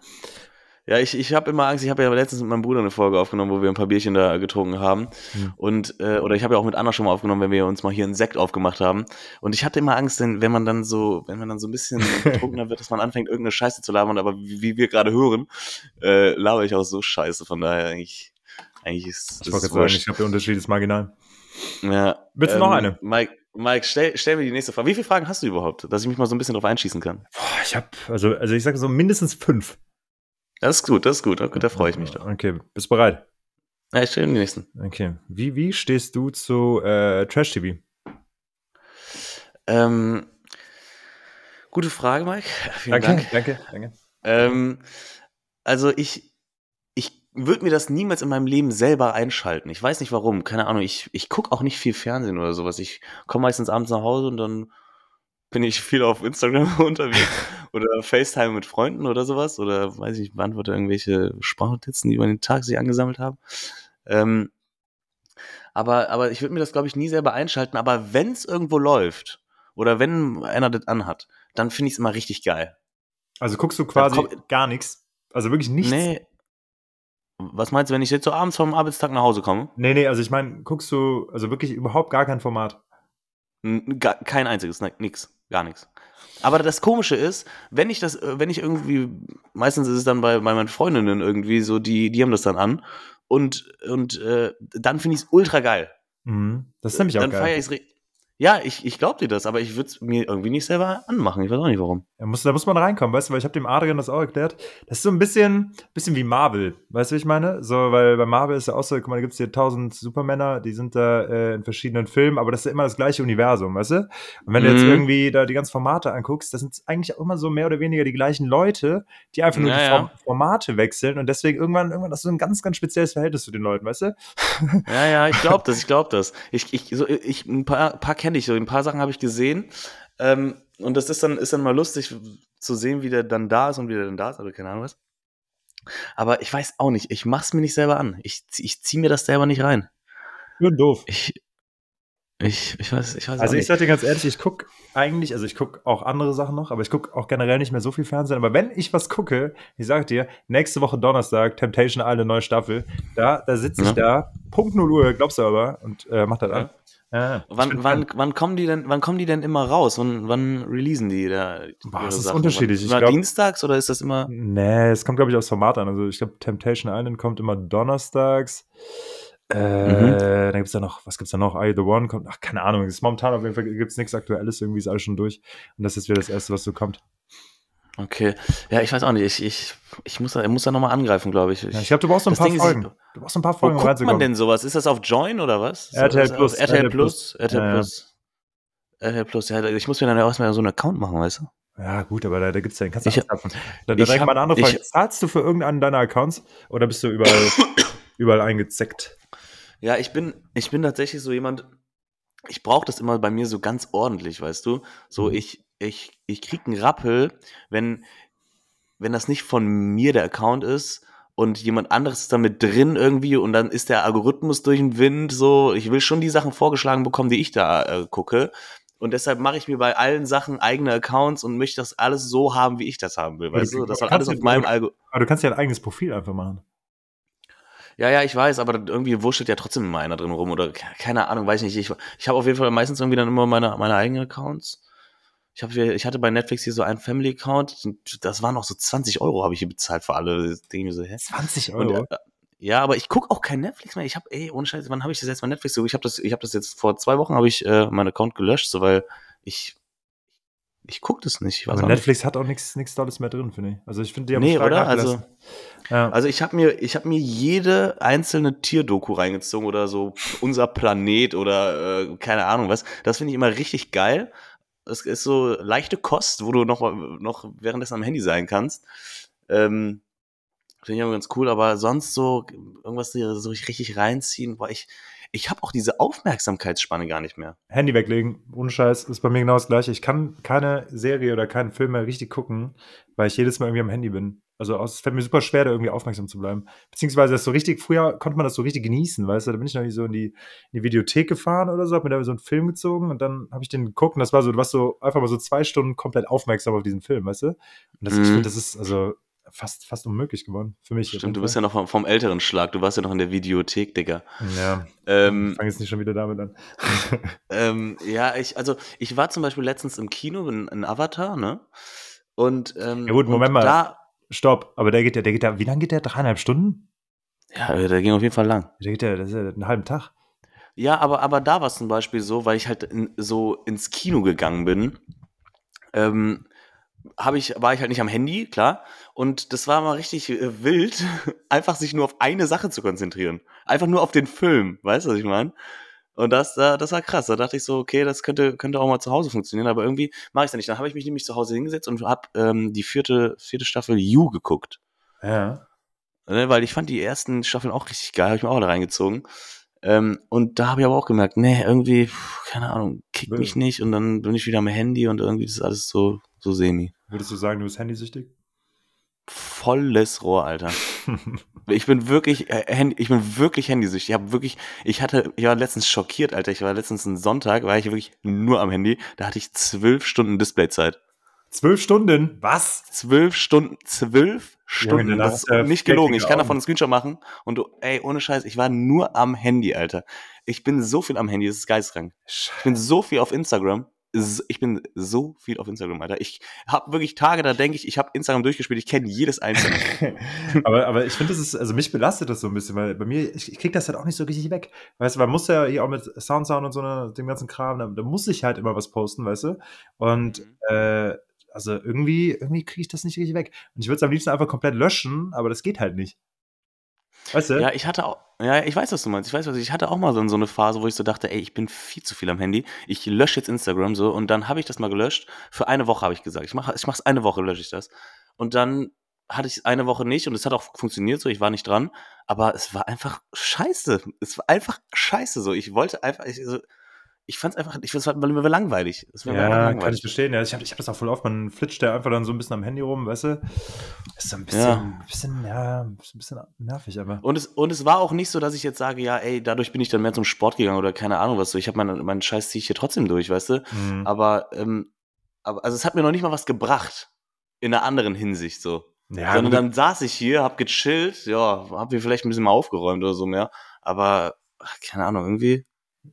Ja, ich, ich habe immer Angst. Ich habe ja letztens mit meinem Bruder eine Folge aufgenommen, wo wir ein paar Bierchen da getrunken haben. Mhm. Und, äh, oder ich habe ja auch mit Anna schon mal aufgenommen, wenn wir uns mal hier einen Sekt aufgemacht haben. Und ich hatte immer Angst, denn, wenn man dann so, wenn man dann so ein bisschen betrunkener wird, dass man anfängt, irgendeine Scheiße zu labern. Aber wie, wie wir gerade hören, äh, laber ich auch so Scheiße. Von daher eigentlich, eigentlich ist Ich wollte sagen, ich glaube, der Unterschied ist marginal. Ja. Willst du ähm, noch eine? Mike, Mike, stell, stell mir die nächste Frage. Wie viele Fragen hast du überhaupt, dass ich mich mal so ein bisschen drauf einschießen kann? Boah, ich habe, also, also ich sage so mindestens fünf. Das ist gut, das ist gut. Okay, da freue ich mich doch. Okay, bist bereit? Ja, ich stelle den nächsten. Okay. Wie, wie stehst du zu äh, Trash TV? Ähm, gute Frage, Mike. Vielen danke, Dank. danke, danke. Ähm, also ich, ich würde mir das niemals in meinem Leben selber einschalten. Ich weiß nicht warum, keine Ahnung. Ich, ich gucke auch nicht viel Fernsehen oder sowas. Ich komme meistens abends nach Hause und dann bin ich viel auf Instagram unterwegs oder FaceTime mit Freunden oder sowas oder weiß ich, beantworte irgendwelche Sprachnotizen, die über den Tag sich angesammelt haben. Ähm, aber, aber ich würde mir das, glaube ich, nie selber einschalten. Aber wenn es irgendwo läuft oder wenn einer das anhat, dann finde ich es immer richtig geil. Also guckst du quasi gar nichts? Also wirklich nichts? Nee. Was meinst du, wenn ich jetzt so abends vom Arbeitstag nach Hause komme? Nee, nee, also ich meine, guckst du also wirklich überhaupt gar kein Format? Gar, kein einziges, nix gar nichts. Aber das Komische ist, wenn ich das, äh, wenn ich irgendwie, meistens ist es dann bei, bei meinen Freundinnen irgendwie so, die, die haben das dann an und, und äh, dann finde ich es ultra geil. Mhm. Das ist nämlich auch dann geil. Dann feiere ich es ja, ich, ich glaube dir das, aber ich würde es mir irgendwie nicht selber anmachen. Ich weiß auch nicht warum. Da muss, da muss man reinkommen, weißt du, weil ich habe dem Adrian das auch erklärt. Das ist so ein bisschen, bisschen wie Marvel, weißt du, wie ich meine? So, weil bei Marvel ist ja auch so, guck mal, da gibt es hier tausend Supermänner, die sind da äh, in verschiedenen Filmen, aber das ist ja immer das gleiche Universum, weißt du? Und wenn du jetzt mhm. irgendwie da die ganzen Formate anguckst, das sind eigentlich auch immer so mehr oder weniger die gleichen Leute, die einfach nur ja, die Form, Formate wechseln und deswegen irgendwann, irgendwann hast du ein ganz, ganz spezielles Verhältnis zu den Leuten, weißt du? Ja, ja, ich glaube das, ich glaube das. Ich, ich, so, ich, ein paar, paar kenne ich, so ein paar Sachen habe ich gesehen. Ähm, und das ist dann, ist dann mal lustig zu sehen, wie der dann da ist und wie der dann da ist, oder keine Ahnung was. Aber ich weiß auch nicht, ich mach's mir nicht selber an. Ich, ich zieh mir das selber nicht rein. Ja, doof. Ich, ich, ich weiß, ich weiß Also ich sag dir ganz ehrlich, ich gucke eigentlich, also ich gucke auch andere Sachen noch, aber ich gucke auch generell nicht mehr so viel Fernsehen. Aber wenn ich was gucke, ich sag dir, nächste Woche Donnerstag, Temptation Island, neue Staffel, da, da sitze ich ja. da, Punkt 0 Uhr, glaubst du aber, und äh, mach das ja. an. Ja, wann, wann, wann, kommen die denn, wann kommen die denn immer raus? Wann, wann releasen die da? Boah, das ist Sachen? unterschiedlich. Immer glaub, dienstags oder ist das immer? Nee, es kommt, glaube ich, aufs Format an. Also ich glaube, Temptation Island kommt immer donnerstags. Äh, mhm. Dann gibt es ja noch, was gibt es da noch? I The One kommt, ach, keine Ahnung. Ist momentan auf jeden Fall gibt es nichts Aktuelles, irgendwie ist alles schon durch. Und das ist wieder das Erste, was so kommt. Okay. Ja, ich weiß auch nicht. Ich, ich, ich muss da, ich muss da nochmal angreifen, glaube ich. Ich, ja, ich glaube, du brauchst so ein paar Ding Folgen. Ist, du brauchst ein paar Folgen, Wo guckt man denn sowas? Ist das auf Join oder was? RTL Plus. RTL Plus. RTL Plus. RTL Plus. Ja, ich muss mir dann erstmal so einen Account machen, weißt du? Ja, gut, aber da, da gibt es ja, kannst du ich, Da, da direkt mal eine andere Frage. Zahlst du für irgendeinen deiner Accounts oder bist du überall, überall eingezeckt? Ja, ich bin, ich bin tatsächlich so jemand, ich brauche das immer bei mir so ganz ordentlich, weißt du? So, mhm. ich, ich, ich krieg einen Rappel, wenn, wenn das nicht von mir der Account ist und jemand anderes ist damit drin irgendwie und dann ist der Algorithmus durch den Wind so, ich will schon die Sachen vorgeschlagen bekommen, die ich da äh, gucke. Und deshalb mache ich mir bei allen Sachen eigene Accounts und möchte das alles so haben, wie ich das haben will. Weißt du, das soll alles auf meinem Algorithmus. Aber du kannst ja ein eigenes Profil einfach machen. Ja, ja, ich weiß, aber irgendwie wurschtelt ja trotzdem immer einer drin rum oder keine Ahnung, weiß nicht. Ich, ich habe auf jeden Fall meistens irgendwie dann immer meine, meine eigenen Accounts. Ich, hab, ich hatte bei Netflix hier so einen Family-Account, das waren auch so 20 Euro, habe ich hier bezahlt für alle Dinge. So, hä? 20 Euro? Und, äh, ja, aber ich gucke auch kein Netflix mehr. Ich habe, ey, ohne Scheiße, wann habe ich das jetzt mal Netflix? Ich habe das, ich habe das jetzt vor zwei Wochen habe ich äh, meinen Account gelöscht, so weil ich ich gucke das nicht. aber Netflix nicht. hat auch nichts nichts Tolles mehr drin, finde ich. Also ich finde, die haben Nee, oder? Also, ja. also ich habe mir, ich habe mir jede einzelne Tierdoku reingezogen oder so unser Planet oder äh, keine Ahnung was. Das finde ich immer richtig geil es ist so leichte Kost, wo du noch, noch währenddessen am Handy sein kannst. Ähm, Finde ich aber ganz cool, aber sonst so irgendwas so richtig reinziehen, weil ich, ich habe auch diese Aufmerksamkeitsspanne gar nicht mehr. Handy weglegen, ohne Scheiß, ist bei mir genau das gleiche. Ich kann keine Serie oder keinen Film mehr richtig gucken, weil ich jedes Mal irgendwie am Handy bin. Also es fällt mir super schwer, da irgendwie aufmerksam zu bleiben. Beziehungsweise das so richtig, früher konnte man das so richtig genießen, weißt du, da bin ich noch so in die, in die Videothek gefahren oder so, hab mir da so einen Film gezogen und dann habe ich den geguckt und das war so, du warst so einfach mal so zwei Stunden komplett aufmerksam auf diesen Film, weißt du? Und das, mhm. ich finde, das ist also fast, fast unmöglich geworden für mich. Stimmt, du bist ja noch vom, vom, älteren Schlag, du warst ja noch in der Videothek, Digga. Ja, ähm, ich fange jetzt nicht schon wieder damit an. ähm, ja, ich, also ich war zum Beispiel letztens im Kino in, in Avatar, ne? Und, ähm, ja gut, Moment mal. Da, Stopp, aber der geht ja, der geht ja, wie lange geht der? Dreieinhalb Stunden? Ja, der ging auf jeden Fall lang. Der geht ja, das ist ja einen halben Tag. Ja, aber, aber da war es zum Beispiel so, weil ich halt in, so ins Kino gegangen bin, ähm, habe ich, war ich halt nicht am Handy, klar. Und das war mal richtig äh, wild, einfach sich nur auf eine Sache zu konzentrieren. Einfach nur auf den Film, weißt du, was ich meine? Und das, das war krass. Da dachte ich so, okay, das könnte, könnte auch mal zu Hause funktionieren, aber irgendwie mache ich es nicht. Dann habe ich mich nämlich zu Hause hingesetzt und habe ähm, die vierte, vierte Staffel You geguckt. Ja. Ne, weil ich fand die ersten Staffeln auch richtig geil, habe ich mir auch da reingezogen. Ähm, und da habe ich aber auch gemerkt, nee, irgendwie, keine Ahnung, kickt mich nicht und dann bin ich wieder am Handy und irgendwie ist alles so, so semi. Würdest du sagen, du bist handysüchtig? Volles Rohr, Alter. ich bin wirklich, äh, ich bin wirklich handysüchtig. Ich habe wirklich, ich hatte, ich war letztens schockiert, Alter. Ich war letztens einen Sonntag, war ich wirklich nur am Handy. Da hatte ich zwölf Stunden Displayzeit. Zwölf Stunden? Was? Zwölf Stunden, zwölf Stunden. Ja, das ist äh, nicht gelogen. Ich kann davon einen Screenshot machen. Und du, ey, ohne Scheiß, ich war nur am Handy, Alter. Ich bin so viel am Handy, das ist geistkrank. Ich bin so viel auf Instagram ich bin so viel auf Instagram, Alter. Ich habe wirklich Tage, da denke ich, ich habe Instagram durchgespielt, ich kenne jedes einzelne. aber, aber ich finde, das ist, also mich belastet das so ein bisschen, weil bei mir, ich, ich kriege das halt auch nicht so richtig weg. Weißt du, man muss ja hier auch mit Sound Sound und so ne, dem ganzen Kram, da, da, muss ich halt immer was posten, weißt du? Und mhm. äh, also irgendwie, irgendwie kriege ich das nicht richtig weg. Und ich würde es am liebsten einfach komplett löschen, aber das geht halt nicht. Weißt du? Ja, ich hatte auch, ja, ich weiß, was du meinst. Ich weiß, was ich hatte auch mal so, eine Phase, wo ich so dachte, ey, ich bin viel zu viel am Handy. Ich lösche jetzt Instagram so und dann habe ich das mal gelöscht. Für eine Woche habe ich gesagt. Ich mache ich eine Woche, lösche ich das. Und dann hatte ich eine Woche nicht und es hat auch funktioniert so, ich war nicht dran, aber es war einfach scheiße. Es war einfach scheiße so. Ich wollte einfach, ich, so, ich fand es einfach, ich fand es halt langweilig. ja, langweilig. kann ich verstehen. Ja, ich habe ich hab das auch voll oft, man flitscht ja einfach dann so ein bisschen am Handy rum, weißt du? Ist so ein bisschen, ja. bisschen, ja, ein bisschen nervig, aber. Und es, und es war auch nicht so, dass ich jetzt sage, ja, ey, dadurch bin ich dann mehr zum Sport gegangen oder keine Ahnung was so. Ich habe meinen mein Scheiß ziehe ich hier trotzdem durch, weißt du? Mhm. Aber, ähm, aber, also es hat mir noch nicht mal was gebracht. In einer anderen Hinsicht so. Ja, Sondern dann saß ich hier, hab gechillt, ja, hab hier vielleicht ein bisschen mal aufgeräumt oder so mehr. Aber, ach, keine Ahnung, irgendwie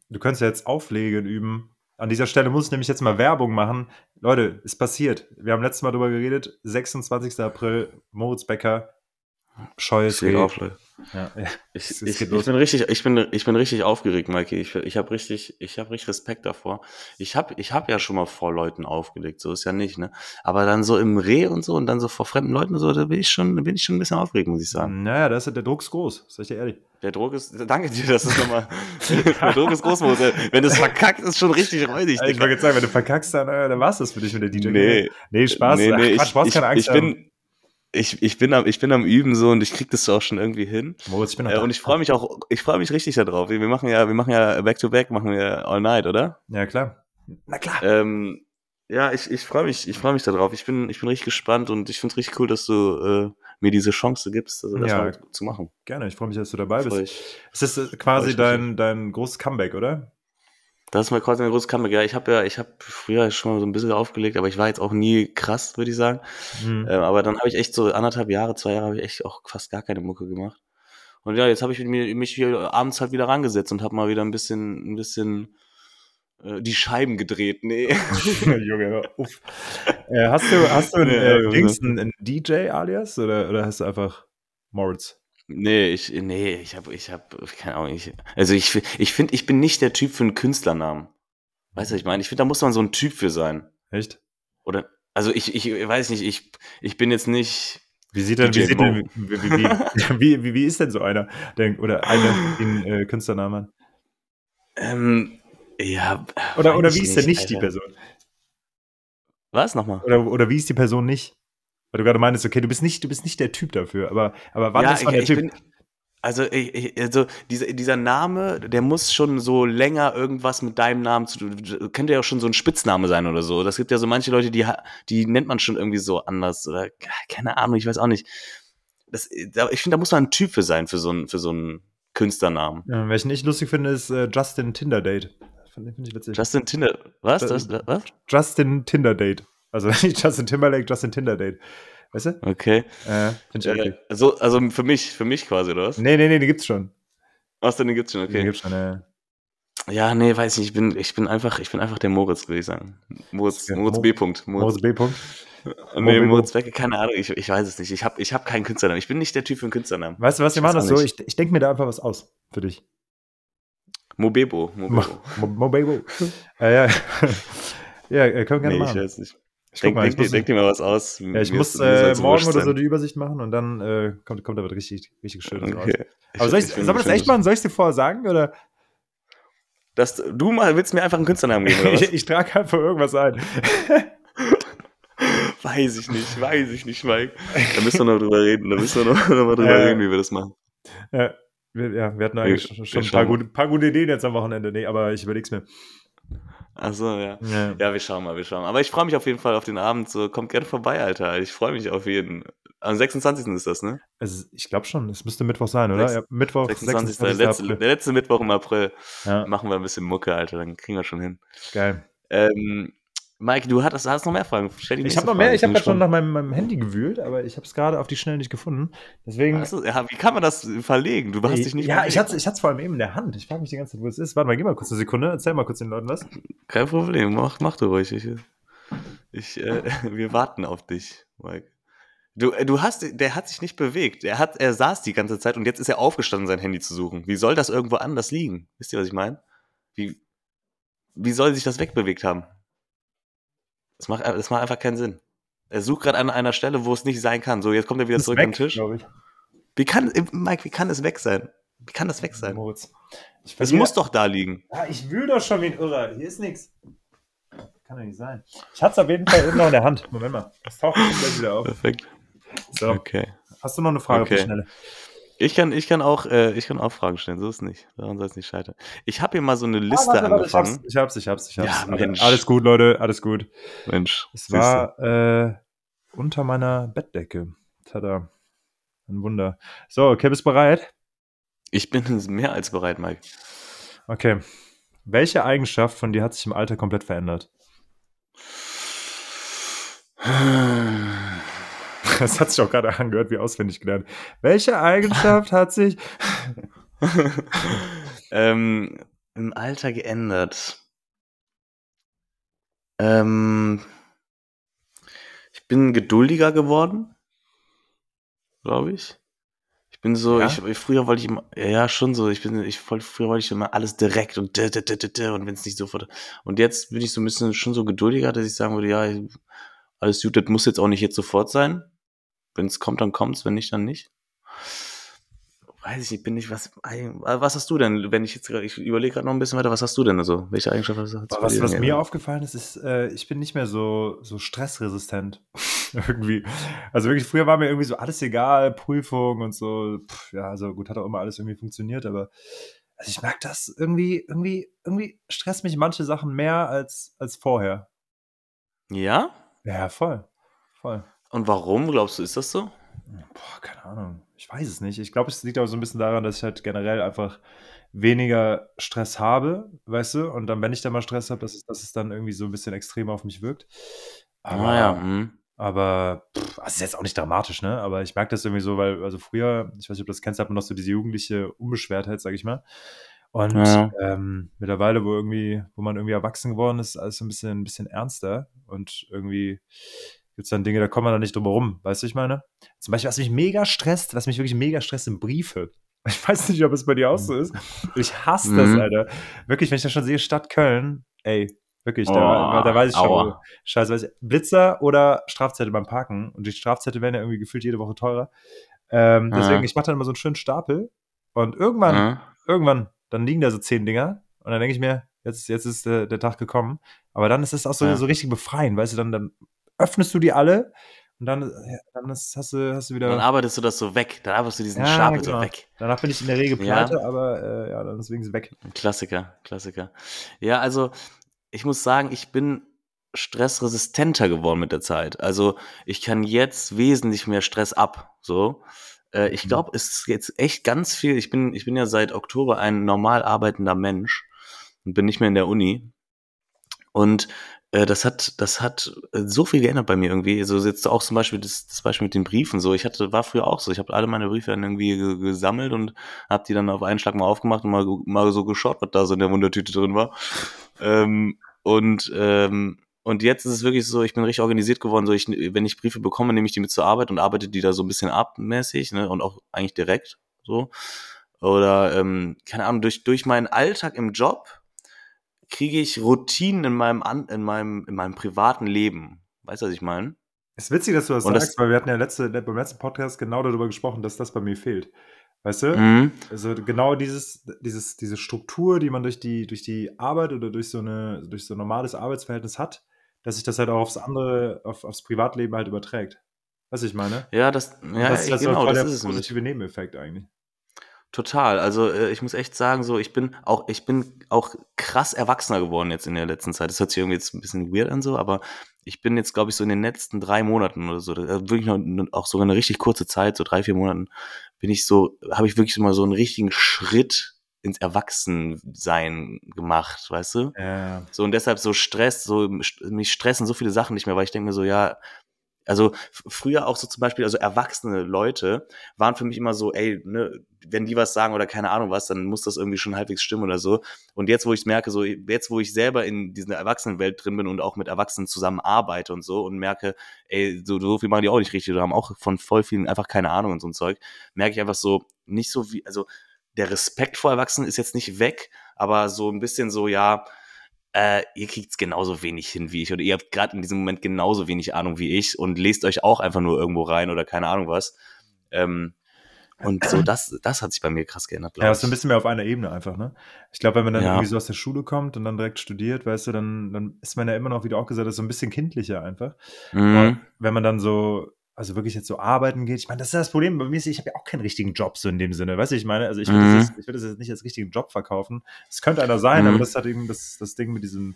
Du könntest ja jetzt Auflegen üben. An dieser Stelle muss ich nämlich jetzt mal Werbung machen. Leute, ist passiert. Wir haben letztes Mal darüber geredet. 26. April, Moritz Becker, Scheues Reh. Auf, ja, ja. Ich, ich, ich, bin richtig, ich bin, ich bin richtig aufgeregt, Mikey. Ich, ich habe richtig, ich habe richtig Respekt davor. Ich habe, ich habe ja schon mal vor Leuten aufgelegt, so ist ja nicht, ne? Aber dann so im Reh und so und dann so vor fremden Leuten und so, da bin ich schon, bin ich schon ein bisschen aufgeregt, muss ich sagen. Naja, da ist der Druck ist groß, sag ich dir ehrlich. Der Druck ist, danke dir, das ist nochmal, der Druck ist groß, Mose. Wenn es verkackt, ist schon richtig räudig. Ich wollte jetzt sagen, wenn du verkackst, dann, äh, dann war es das für dich mit der DJ. Nee. Nee, Spaß. Nee, nee, Ach, Quatsch, ich, keine Angst ich bin, ich, ich, bin am, ich bin am Üben so und ich krieg das auch schon irgendwie hin. Moritz, ich bin äh, und ich freue mich auch, ich freue mich richtig darauf. Wir machen ja, wir machen ja Back to Back, machen wir All Night, oder? Ja, klar. Na klar. Ähm, ja, ich, ich freue mich, ich freue mich darauf. Ich bin, ich bin richtig gespannt und ich finde es richtig cool, dass du äh, mir diese Chance gibst, also das ja, mal zu machen. Gerne, ich freue mich, dass du dabei bist. Ich, es ist quasi dein, dein großes Comeback, oder? Das ist mal quasi ein großes Comeback. Ja, ich habe ja, ich habe früher schon mal so ein bisschen aufgelegt, aber ich war jetzt auch nie krass, würde ich sagen. Mhm. Ähm, aber dann habe ich echt so anderthalb Jahre, zwei Jahre habe ich echt auch fast gar keine Mucke gemacht. Und ja, jetzt habe ich mich, mich hier abends halt wieder rangesetzt und habe mal wieder ein bisschen, ein bisschen äh, die Scheiben gedreht. Nee. Junge, uff. Äh, hast du, hast du einen, äh, Dings, einen DJ alias oder, oder hast du einfach Moritz? Nee, ich, nee, ich habe, ich habe, keine Ahnung, ich, also ich, ich finde, ich bin nicht der Typ für einen Künstlernamen. Weißt du, was ich meine? Ich finde, da muss man so ein Typ für sein. Echt? Oder, also ich, ich weiß nicht, ich, ich bin jetzt nicht. Wie sieht denn, wie, sieht denn wie, wie, wie, wie, wie, ist denn so einer, der, oder einer, den äh, Künstlernamen? Ähm, ja. Oder, oder wie ist denn nicht Alter. die Person? Was nochmal? Oder, oder wie ist die Person nicht? Weil du gerade meinst, okay, du bist nicht, du bist nicht der Typ dafür, aber, aber wann ja, ist man der Typ? Bin, also, ich, also dieser, dieser Name, der muss schon so länger irgendwas mit deinem Namen zu tun. Könnte ja auch schon so ein Spitzname sein oder so. Das gibt ja so manche Leute, die, die nennt man schon irgendwie so anders. Oder keine Ahnung, ich weiß auch nicht. Das, ich finde, da muss man ein Typ für sein, für so einen, für so einen Künstlernamen. Ja, welchen ich lustig finde, ist äh, Justin Tinder Date. Finde ich witzig. Justin Tinder, was? Das, was? Justin Tinder Date. Also nicht Justin Timberlake, Justin Tinder Date. Weißt du? Okay. Äh, äh, also, also für mich, für mich quasi, oder was? Nee, nee, nee, den gibt's schon. Was denn, den gibt's schon, okay. Den gibt's schon, äh. Ja, nee, weiß nicht, ich bin, ich bin einfach, ich bin einfach der Moritz, würde ich sagen. Moritz, Moritz B. -Punkt. Moritz, Moritz B. -Punkt. Nee, Moritz Becke, keine Ahnung, ich, ich weiß es nicht. Ich habe ich hab keinen Künstlernamen. Ich bin nicht der Typ für einen Künstlernamen. Weißt du was, wir machen das so? Ich, ich denke mir da einfach was aus für dich. Mobebo. Mobebo. Mo, Mobebo. äh, ja, ja, können wir gerne nee, machen. Ich weiß nicht. Ich denk, mal, denk, muss, denk dir mal was aus. Ja, ich muss äh, morgen oder so die Übersicht machen und dann äh, kommt, kommt da was richtig, richtig Schönes okay. raus. Aber soll ich, soll man das echt machen? Soll ich es dir vorher sagen? Oder? Dass du mal willst mir einfach einen Künstlernamen geben, oder was? ich, ich trage einfach irgendwas ein. weiß ich nicht, weiß ich nicht, Mike. Da müssen wir noch drüber reden. Da müssen wir noch, noch mal drüber äh, reden, wie wir das machen. Ja, wir, ja, wir hatten eigentlich wir, schon ein paar gute, paar gute Ideen jetzt am Wochenende. Nee, aber ich überleg's mir. Achso, ja. ja. Ja, wir schauen mal, wir schauen mal. Aber ich freue mich auf jeden Fall auf den Abend. So, kommt gerne vorbei, Alter. Ich freue mich auf jeden. Am 26. ist das, ne? Es, ich glaube schon. Es müsste Mittwoch sein, oder? Sechs, ja, Mittwoch, 26. 26. Der, letzte, der letzte Mittwoch im April. Ja. Machen wir ein bisschen Mucke, Alter. Dann kriegen wir schon hin. Geil. Ähm, Mike, du hattest, hast noch mehr Fragen. Ich habe noch mehr. Ich habe gerade schon nach meinem, meinem, Handy gewühlt, aber ich habe es gerade auf die Schnelle nicht gefunden. Deswegen. Also, ja, wie kann man das verlegen? Du hast dich nicht. Ja, ich hatte es vor allem eben in der Hand. Ich frage mich die ganze Zeit, wo es ist. Warte mal, geh mal kurz eine Sekunde. Erzähl mal kurz den Leuten was. Kein Problem. Mach, mach du ruhig. Ich, ich äh, wir warten auf dich, Mike. Du, äh, du hast, der hat sich nicht bewegt. Er hat, er saß die ganze Zeit und jetzt ist er aufgestanden, sein Handy zu suchen. Wie soll das irgendwo anders liegen? Wisst ihr, was ich meine? Wie, wie soll sich das wegbewegt haben? Das macht, das macht einfach keinen Sinn. Er sucht gerade an einer Stelle, wo es nicht sein kann. So, jetzt kommt er wieder zurück weg, den Tisch. Wie kann, Mike, wie kann es weg sein? Wie kann das weg sein? Es muss doch da liegen. Ja, ich wühle doch schon wie ein Irrer. Hier ist nichts. Kann doch nicht sein. Ich hatte es auf jeden Fall eben noch in der Hand. Moment mal. Das taucht gleich wieder auf. Perfekt. So. Okay. Hast du noch eine Frage okay. die Schnelle? Ich kann, ich kann auch, äh, ich kann auch Fragen stellen, so ist es nicht. Daran soll es nicht scheitern. Ich habe hier mal so eine Liste ah, warte, warte, angefangen. Ich hab's, ich hab's, ich hab's. Ich hab's. Ja, Mensch. Alles gut, Leute, alles gut. Mensch. Es war äh, unter meiner Bettdecke. Tada. Ein Wunder. So, okay, bist du bereit? Ich bin mehr als bereit, Mike. Okay. Welche Eigenschaft von dir hat sich im Alter komplett verändert? Das hat sich auch gerade angehört, wie auswendig gelernt. Welche Eigenschaft hat sich ähm, im Alter geändert? Ähm, ich bin geduldiger geworden, glaube ich. Ich bin so, ja? ich, früher wollte ich immer, ja, schon so, ich bin, ich früher wollte ich immer alles direkt und und wenn es nicht sofort. Und jetzt bin ich so ein bisschen schon so geduldiger, dass ich sagen würde, ja, alles gut, das muss jetzt auch nicht jetzt sofort sein. Wenn es kommt, dann kommt's, wenn nicht, dann nicht. Weiß ich nicht, bin ich was. Was hast du denn, wenn ich jetzt ich überlege gerade noch ein bisschen weiter, was hast du denn also? Welche Eigenschaft hast du? Was, was mir aufgefallen ist, ist, äh, ich bin nicht mehr so, so stressresistent. irgendwie. Also wirklich, früher war mir irgendwie so alles egal, Prüfung und so. Pff, ja, also gut, hat auch immer alles irgendwie funktioniert, aber also ich merke das irgendwie, irgendwie, irgendwie stresst mich manche Sachen mehr als, als vorher. Ja? Ja, voll. Voll. Und warum glaubst du, ist das so? Boah, keine Ahnung. Ich weiß es nicht. Ich glaube, es liegt auch so ein bisschen daran, dass ich halt generell einfach weniger Stress habe, weißt du? Und dann, wenn ich dann mal Stress habe, dass es, dass es dann irgendwie so ein bisschen extrem auf mich wirkt. Aber, naja, hm. aber pff, also ist jetzt auch nicht dramatisch, ne? Aber ich merke das irgendwie so, weil, also früher, ich weiß nicht, ob du das kennst, hat man noch so diese jugendliche Unbeschwertheit, sag ich mal. Und ja. ähm, mittlerweile, wo irgendwie, wo man irgendwie erwachsen geworden ist, alles so ein bisschen, ein bisschen ernster und irgendwie gibt es dann Dinge, da kommt man dann nicht drum herum, weißt du, ich meine? Zum Beispiel, was mich mega stresst, was mich wirklich mega stresst, sind Briefe. Ich weiß nicht, ob es bei dir auch so ist. Ich hasse mhm. das, Alter. Wirklich, wenn ich das schon sehe, Stadt Köln, ey, wirklich, oh, da, da, weiß ich schon, aua. scheiße, weiß ich, Blitzer oder Strafzettel beim Parken. Und die Strafzettel werden ja irgendwie gefühlt jede Woche teurer. Ähm, deswegen, mhm. ich mache dann immer so einen schönen Stapel und irgendwann, mhm. irgendwann, dann liegen da so zehn Dinger und dann denke ich mir, jetzt, jetzt ist der, der Tag gekommen. Aber dann ist es auch so, ja. so richtig befreien, weißt du, dann, dann öffnest du die alle und dann, dann ist, hast, du, hast du wieder. Dann arbeitest du das so weg. Dann arbeitest du diesen ja, Stapel genau. so weg. Danach bin ich in der Regel pleite, ja. aber äh, ja, dann deswegen ist weg. Klassiker, Klassiker. Ja, also ich muss sagen, ich bin stressresistenter geworden mit der Zeit. Also ich kann jetzt wesentlich mehr Stress ab. So. Äh, ich mhm. glaube, es ist jetzt echt ganz viel. Ich bin, ich bin ja seit Oktober ein normal arbeitender Mensch und bin nicht mehr in der Uni. Und äh, das hat, das hat äh, so viel geändert bei mir irgendwie. So also jetzt auch zum Beispiel das, das Beispiel mit den Briefen. So, ich hatte, war früher auch so. Ich habe alle meine Briefe dann irgendwie gesammelt und habe die dann auf einen Schlag mal aufgemacht und mal, mal so geschaut, was da so in der Wundertüte drin war. Ähm, und ähm, und jetzt ist es wirklich so, ich bin richtig organisiert geworden. So, ich, wenn ich Briefe bekomme, nehme ich die mit zur Arbeit und arbeite die da so ein bisschen abmäßig, ne, und auch eigentlich direkt so. Oder ähm, keine Ahnung, durch durch meinen Alltag im Job kriege ich Routinen in meinem, An in meinem, in meinem privaten Leben. Weißt du, was ich meine? Es ist witzig, dass du das und sagst, das, weil wir hatten ja letzte, beim letzten Podcast genau darüber gesprochen, dass das bei mir fehlt. Weißt du? Mhm. Also genau dieses, dieses, diese Struktur, die man durch die, durch die Arbeit oder durch so, eine, durch so ein normales Arbeitsverhältnis hat, dass sich das halt auch aufs andere, auf, aufs Privatleben halt überträgt. Was ich meine? Ja, das, ja, das, das genau, das ist der positive Nebeneffekt eigentlich. Total. Also äh, ich muss echt sagen, so ich bin auch ich bin auch krass erwachsener geworden jetzt in der letzten Zeit. Das hört sich irgendwie jetzt ein bisschen weird an so, aber ich bin jetzt glaube ich so in den letzten drei Monaten oder so, also wirklich noch, auch sogar eine richtig kurze Zeit, so drei vier Monaten, bin ich so, habe ich wirklich mal so einen richtigen Schritt ins Erwachsensein gemacht, weißt du? Ja. So und deshalb so Stress, so mich stressen so viele Sachen nicht mehr, weil ich denke mir so, ja, also früher auch so zum Beispiel, also erwachsene Leute waren für mich immer so, ey, ne, wenn die was sagen oder keine Ahnung was, dann muss das irgendwie schon halbwegs stimmen oder so. Und jetzt, wo ich merke, so jetzt, wo ich selber in dieser Erwachsenenwelt drin bin und auch mit Erwachsenen zusammenarbeite und so und merke, ey, so, so viel machen die auch nicht richtig oder haben auch von voll vielen einfach keine Ahnung und so ein Zeug, merke ich einfach so, nicht so wie, also der Respekt vor Erwachsenen ist jetzt nicht weg, aber so ein bisschen so, ja, äh, ihr kriegt's genauso wenig hin wie ich oder ihr habt gerade in diesem Moment genauso wenig Ahnung wie ich und lest euch auch einfach nur irgendwo rein oder keine Ahnung was. Ähm, und so, das, das hat sich bei mir krass geändert. Ja, ist ein bisschen mehr auf einer Ebene einfach, ne? Ich glaube, wenn man dann ja. irgendwie so aus der Schule kommt und dann direkt studiert, weißt du, dann, dann ist man ja immer noch, wie du auch gesagt hast, so ein bisschen kindlicher einfach. Mhm. wenn man dann so also wirklich jetzt so arbeiten geht. Ich meine, das ist das Problem bei mir, ist, ich habe ja auch keinen richtigen Job so in dem Sinne. Weißt du, ich meine, also ich will, mhm. das, jetzt, das jetzt nicht als richtigen Job verkaufen. Es könnte einer sein, mhm. aber das hat eben das, das Ding mit diesem,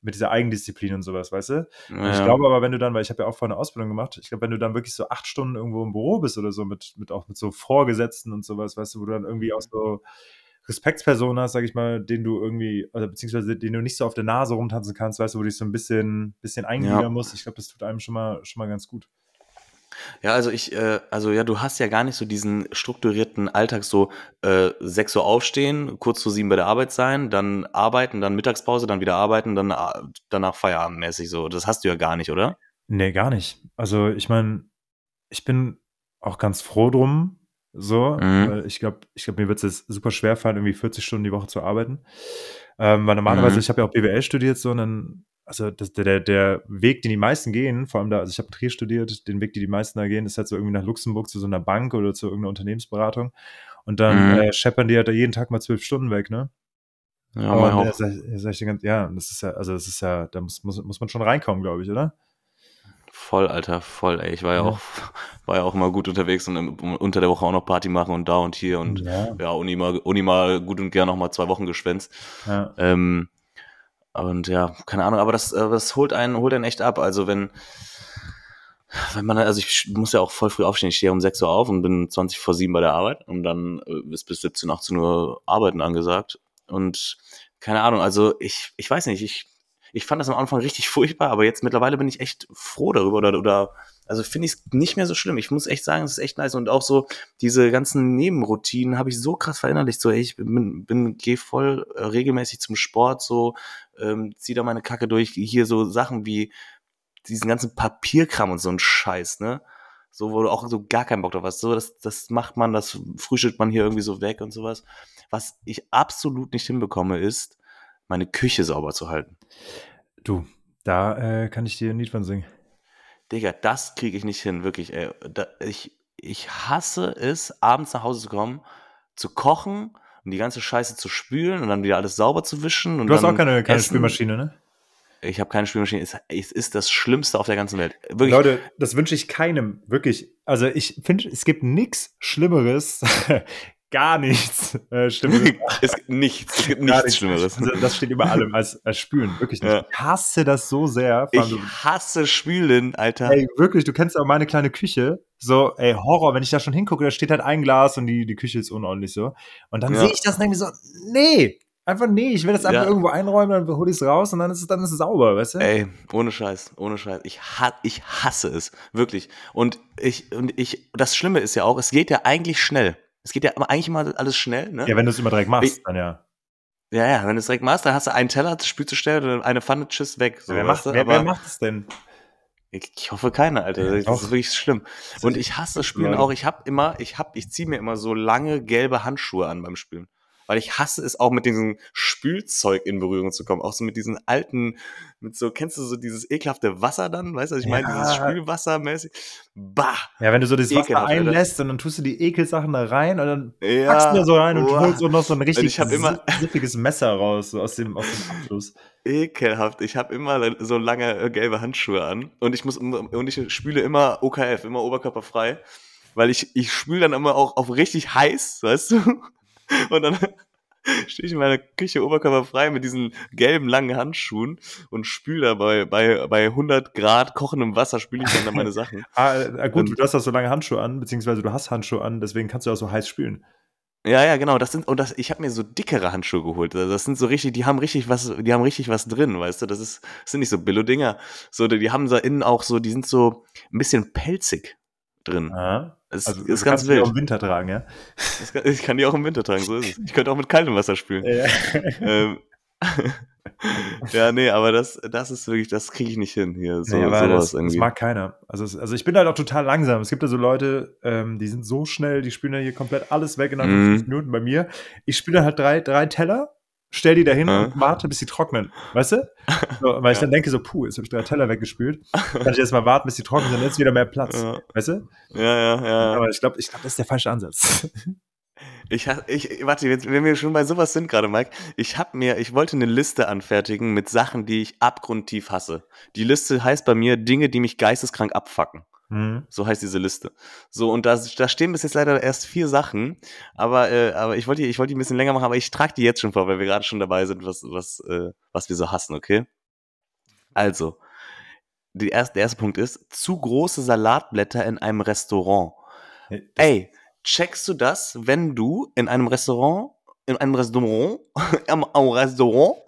mit dieser Eigendisziplin und sowas, weißt du? Ja. Ich glaube aber, wenn du dann, weil ich habe ja auch vorher eine Ausbildung gemacht, ich glaube, wenn du dann wirklich so acht Stunden irgendwo im Büro bist oder so, mit, mit auch mit so Vorgesetzten und sowas, weißt du, wo du dann irgendwie auch so Respektspersonen hast, sag ich mal, den du irgendwie, oder beziehungsweise den du nicht so auf der Nase rumtanzen kannst, weißt du, wo du dich so ein bisschen, bisschen eingliedern ja. musst. Ich glaube, das tut einem schon mal, schon mal ganz gut. Ja, also ich, äh, also ja, du hast ja gar nicht so diesen strukturierten Alltag, so äh, 6 Uhr aufstehen, kurz zu sieben bei der Arbeit sein, dann arbeiten, dann Mittagspause, dann wieder arbeiten, dann äh, danach Feierabendmäßig so. Das hast du ja gar nicht, oder? Nee, gar nicht. Also ich meine, ich bin auch ganz froh drum, so, mhm. weil ich glaube, ich glaube, mir wird es super schwer fallen, irgendwie 40 Stunden die Woche zu arbeiten. Ähm, weil normalerweise, mhm. ich habe ja auch BWL studiert, so, und dann also das, der, der Weg, den die meisten gehen, vor allem da, also ich habe Trier studiert, den Weg, den die meisten da gehen, ist halt so irgendwie nach Luxemburg zu so einer Bank oder zu irgendeiner Unternehmensberatung. Und dann mhm. äh, scheppern die halt da jeden Tag mal zwölf Stunden weg, ne? Ja, sag ich ganz, ja, das ist ja, also das ist ja, da muss, muss, muss man schon reinkommen, glaube ich, oder? Voll, Alter, voll, ey. Ich war ja, ja, auch, war ja auch immer gut unterwegs und unter der Woche auch noch Party machen und da und hier und ja, ja Uni, mal, Uni mal gut und gern noch mal zwei Wochen geschwänzt. Ja. Ähm, und ja, keine Ahnung, aber das, äh, das holt einen, holt einen echt ab. Also wenn, wenn man, also ich muss ja auch voll früh aufstehen. Ich stehe um 6 Uhr auf und bin 20 vor 7 bei der Arbeit und dann ist bis 17, 18 Uhr Arbeiten angesagt. Und keine Ahnung, also ich, ich weiß nicht, ich, ich fand das am Anfang richtig furchtbar, aber jetzt mittlerweile bin ich echt froh darüber oder, oder also finde ich es nicht mehr so schlimm. Ich muss echt sagen, es ist echt nice. Und auch so diese ganzen Nebenroutinen habe ich so krass verinnerlicht. So, ey, ich bin, bin gehe voll äh, regelmäßig zum Sport, so, ähm, zieh da meine Kacke durch. Hier so Sachen wie diesen ganzen Papierkram und so ein Scheiß, ne? So, wo du auch so gar keinen Bock drauf hast. So, das, das macht man, das frühstückt man hier irgendwie so weg und sowas. Was ich absolut nicht hinbekomme, ist, meine Küche sauber zu halten. Du, da äh, kann ich dir ein Lied von singen. Digga, das kriege ich nicht hin, wirklich, ey. Da, ich, ich hasse es, abends nach Hause zu kommen, zu kochen und die ganze Scheiße zu spülen und dann wieder alles sauber zu wischen. Und du hast auch keine, keine Spülmaschine, ne? Ich habe keine Spülmaschine. Es, es ist das Schlimmste auf der ganzen Welt. Wirklich. Leute, das wünsche ich keinem. Wirklich. Also ich finde, es gibt nichts Schlimmeres gar nichts äh, Schlimmeres. es gibt nichts, es gibt nichts, nichts Schlimmeres. Also, das steht über allem als, als Spülen, wirklich nicht. Ja. Ich hasse das so sehr. Ich hasse Spülen, Alter. Ey, wirklich, du kennst auch meine kleine Küche. So, ey, Horror, wenn ich da schon hingucke, da steht halt ein Glas und die, die Küche ist unordentlich so. Und dann ja. sehe ich das und denke so, nee, Einfach nee, ich will das einfach ja. irgendwo einräumen, dann hole ich es raus und dann ist es dann ist es sauber, weißt du? Ey, ohne Scheiß, ohne Scheiß. Ich, ha ich hasse es, wirklich. Und ich, und ich, das Schlimme ist ja auch, es geht ja eigentlich schnell. Es geht ja eigentlich immer alles schnell, ne? Ja, wenn du es immer direkt machst, dann ja. Ja, ja, wenn du es direkt machst, dann hast du einen Teller, spülst du schnell und eine Pfanne, tschüss, weg. So, wer, macht, wer, wer macht es denn? Ich, hoffe keiner, Alter. Das ist wirklich schlimm. Und ich hasse das Spülen auch. Ich habe immer, ich hab, ich ziehe mir immer so lange gelbe Handschuhe an beim Spülen weil ich hasse es auch mit diesem Spülzeug in Berührung zu kommen. Auch so mit diesen alten, mit so, kennst du so dieses ekelhafte Wasser dann? Weißt du, ich ja. meine? Dieses Spülwasser mäßig. Bah! Ja, wenn du so das Wasser einlässt und dann tust du die Ekelsachen da rein und dann ja. packst du so rein und holst so noch so ein richtig siffiges Messer raus, so aus dem, aus dem Abfluss. Ekelhaft. Ich habe immer so lange äh, gelbe Handschuhe an und ich muss und ich spüle immer OKF, immer oberkörperfrei, weil ich ich spüle dann immer auch auf richtig heiß, weißt du? Und dann stehe ich in meiner Küche oberkörperfrei mit diesen gelben langen Handschuhen und spüle dabei bei, bei 100 Grad kochendem Wasser spüle ich dann meine Sachen. ah, äh, gut, und, du hast auch so lange Handschuhe an, beziehungsweise du hast Handschuhe an, deswegen kannst du auch so heiß spülen. Ja, ja, genau. Das sind und das, ich habe mir so dickere Handschuhe geholt. Also das sind so richtig, die haben richtig was, die haben richtig was drin, weißt du. Das ist, das sind nicht so Billo-Dinger. So, die haben da innen auch so, die sind so ein bisschen pelzig drin. Ja. Es also, ist ganz wild. Die auch im Winter tragen, ja? Kann, ich kann die auch im Winter tragen, so ist es. Ich könnte auch mit kaltem Wasser spülen. Ja, ähm, ja nee, aber das, das ist wirklich, das kriege ich nicht hin hier. So, nee, aber das, das, mag keiner. Also, also ich bin halt auch total langsam. Es gibt ja so Leute, ähm, die sind so schnell, die spülen ja hier komplett alles weg in mm. 50 Minuten bei mir. Ich dann halt drei, drei Teller stell die da hin und warte, bis sie trocknen. Weißt du? So, weil ich dann denke so, puh, jetzt habe ich drei Teller weggespült. Kann ich jetzt mal warten, bis sie trocknen sind, dann ist wieder mehr Platz. Ja. Weißt du? Ja, ja, ja. Aber ich glaube, ich glaub, das ist der falsche Ansatz. Ich, ich warte, jetzt, wenn wir schon bei sowas sind gerade, Mike, ich habe mir, ich wollte eine Liste anfertigen mit Sachen, die ich abgrundtief hasse. Die Liste heißt bei mir Dinge, die mich geisteskrank abfacken. Mhm. So heißt diese Liste. So, und da, da stehen bis jetzt leider erst vier Sachen, aber, äh, aber ich wollte die, ich wollte die ein bisschen länger machen, aber ich trage die jetzt schon vor, weil wir gerade schon dabei sind, was, was, äh, was wir so hassen, okay? Also, die erste, der erste Punkt ist, zu große Salatblätter in einem Restaurant. Hey, Ey, checkst du das, wenn du in einem Restaurant, in einem Restaurant, am, am Restaurant,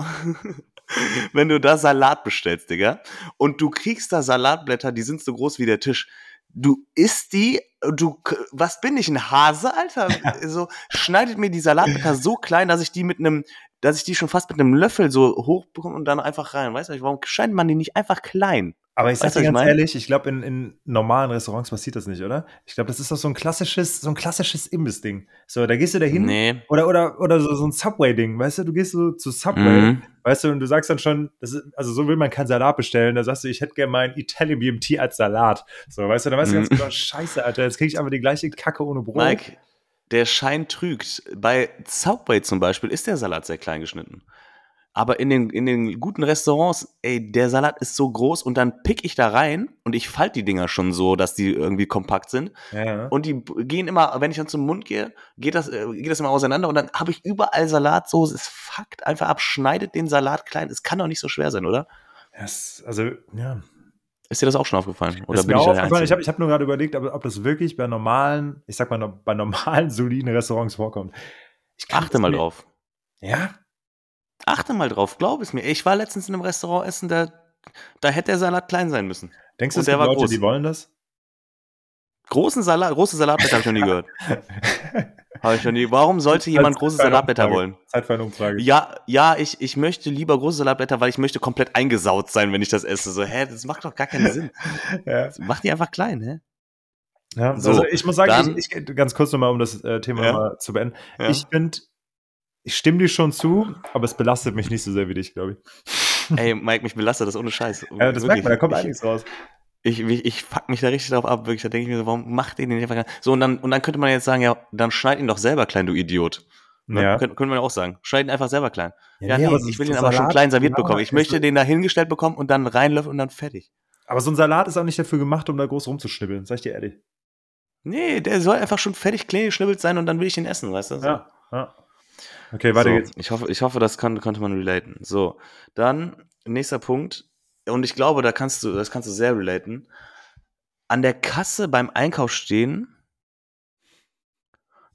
wenn du da Salat bestellst, Digga, und du kriegst da Salatblätter, die sind so groß wie der Tisch. Du isst die, du, was bin ich, ein Hase, Alter? so, schneidet mir die Salatblätter so klein, dass ich die mit einem, dass ich die schon fast mit einem Löffel so hoch bekomme und dann einfach rein. Weißt du, warum schneidet man die nicht einfach klein? Aber ich sag weißt, dir ganz ich ehrlich, ich glaube, in, in normalen Restaurants passiert das nicht, oder? Ich glaube, das ist doch so ein klassisches, so ein klassisches Imbiss-Ding. So, da gehst du da hin. Nee. Oder, oder, oder so, so ein Subway-Ding, weißt du? Du gehst so zu Subway, mhm. weißt du, und du sagst dann schon, ist, also so will man keinen Salat bestellen. Da sagst du, ich hätte gerne meinen Italian BMT als Salat. So, weißt du, dann weißt du ganz mhm. genau, scheiße, Alter, jetzt krieg ich einfach die gleiche Kacke ohne Brot. Mike, der Schein trügt. Bei Subway zum Beispiel ist der Salat sehr klein geschnitten. Aber in den, in den guten Restaurants, ey, der Salat ist so groß und dann pick ich da rein und ich falte die Dinger schon so, dass die irgendwie kompakt sind. Ja. Und die gehen immer, wenn ich dann zum Mund gehe, geht das, äh, geht das immer auseinander und dann habe ich überall Salatsoße. Es fuckt einfach ab, schneidet den Salat klein. Es kann doch nicht so schwer sein, oder? Yes, also, ja. Ist dir das auch schon aufgefallen? Oder ist bin mir ich aufgefallen. Ich habe ich hab nur gerade überlegt, ob, ob das wirklich bei normalen, ich sag mal, bei normalen, soliden Restaurants vorkommt. Achte mal drauf. Ja? Achte mal drauf, glaub es mir. Ich war letztens in einem Restaurant essen, da, da hätte der Salat klein sein müssen. Denkst du, es gibt Leute, groß. die wollen das? Großen Salat, große Salatblätter habe ich noch nie gehört. habe ich noch nie. Warum sollte jemand große Salatblätter wollen? Zeit für eine Umfrage. Ja, ja, ich, ich möchte lieber große Salatblätter, weil ich möchte komplett eingesaut sein, wenn ich das esse. So, hä, das macht doch gar keinen Sinn. ja. Mach die einfach klein, hä? Ja, so, also ich muss sagen, dann, ich, ich, ganz kurz nochmal, um das äh, Thema ja. zu beenden. Ja. Ich finde ich stimme dir schon zu, aber es belastet mich nicht so sehr wie dich, glaube ich. Ey, Mike, mich belastet das ohne Scheiß. Ja, das wirklich. merkt man, da kommt ich, einiges raus. Ich, ich, ich fuck mich da richtig drauf ab, wirklich. Da denke ich mir so, warum macht ihr den nicht einfach So, und dann, und dann könnte man jetzt sagen, ja, dann schneid ihn doch selber klein, du Idiot. Ja. Könnte, könnte man auch sagen. Schneid ihn einfach selber klein. Ja, ja nee, ich will ihn aber schon klein serviert genau, bekommen. Ich möchte den da hingestellt bekommen und dann reinlöffeln und dann fertig. Aber so ein Salat ist auch nicht dafür gemacht, um da groß rumzuschnibbeln, sag ich dir ehrlich. Nee, der soll einfach schon fertig klein geschnibbelt sein und dann will ich ihn essen, weißt du? Ja, ja. Okay, weiter so, geht's. Ich hoffe, ich hoffe, das kann, konnte man relaten. So, dann nächster Punkt. Und ich glaube, da kannst du, das kannst du sehr relaten. An der Kasse beim Einkauf stehen.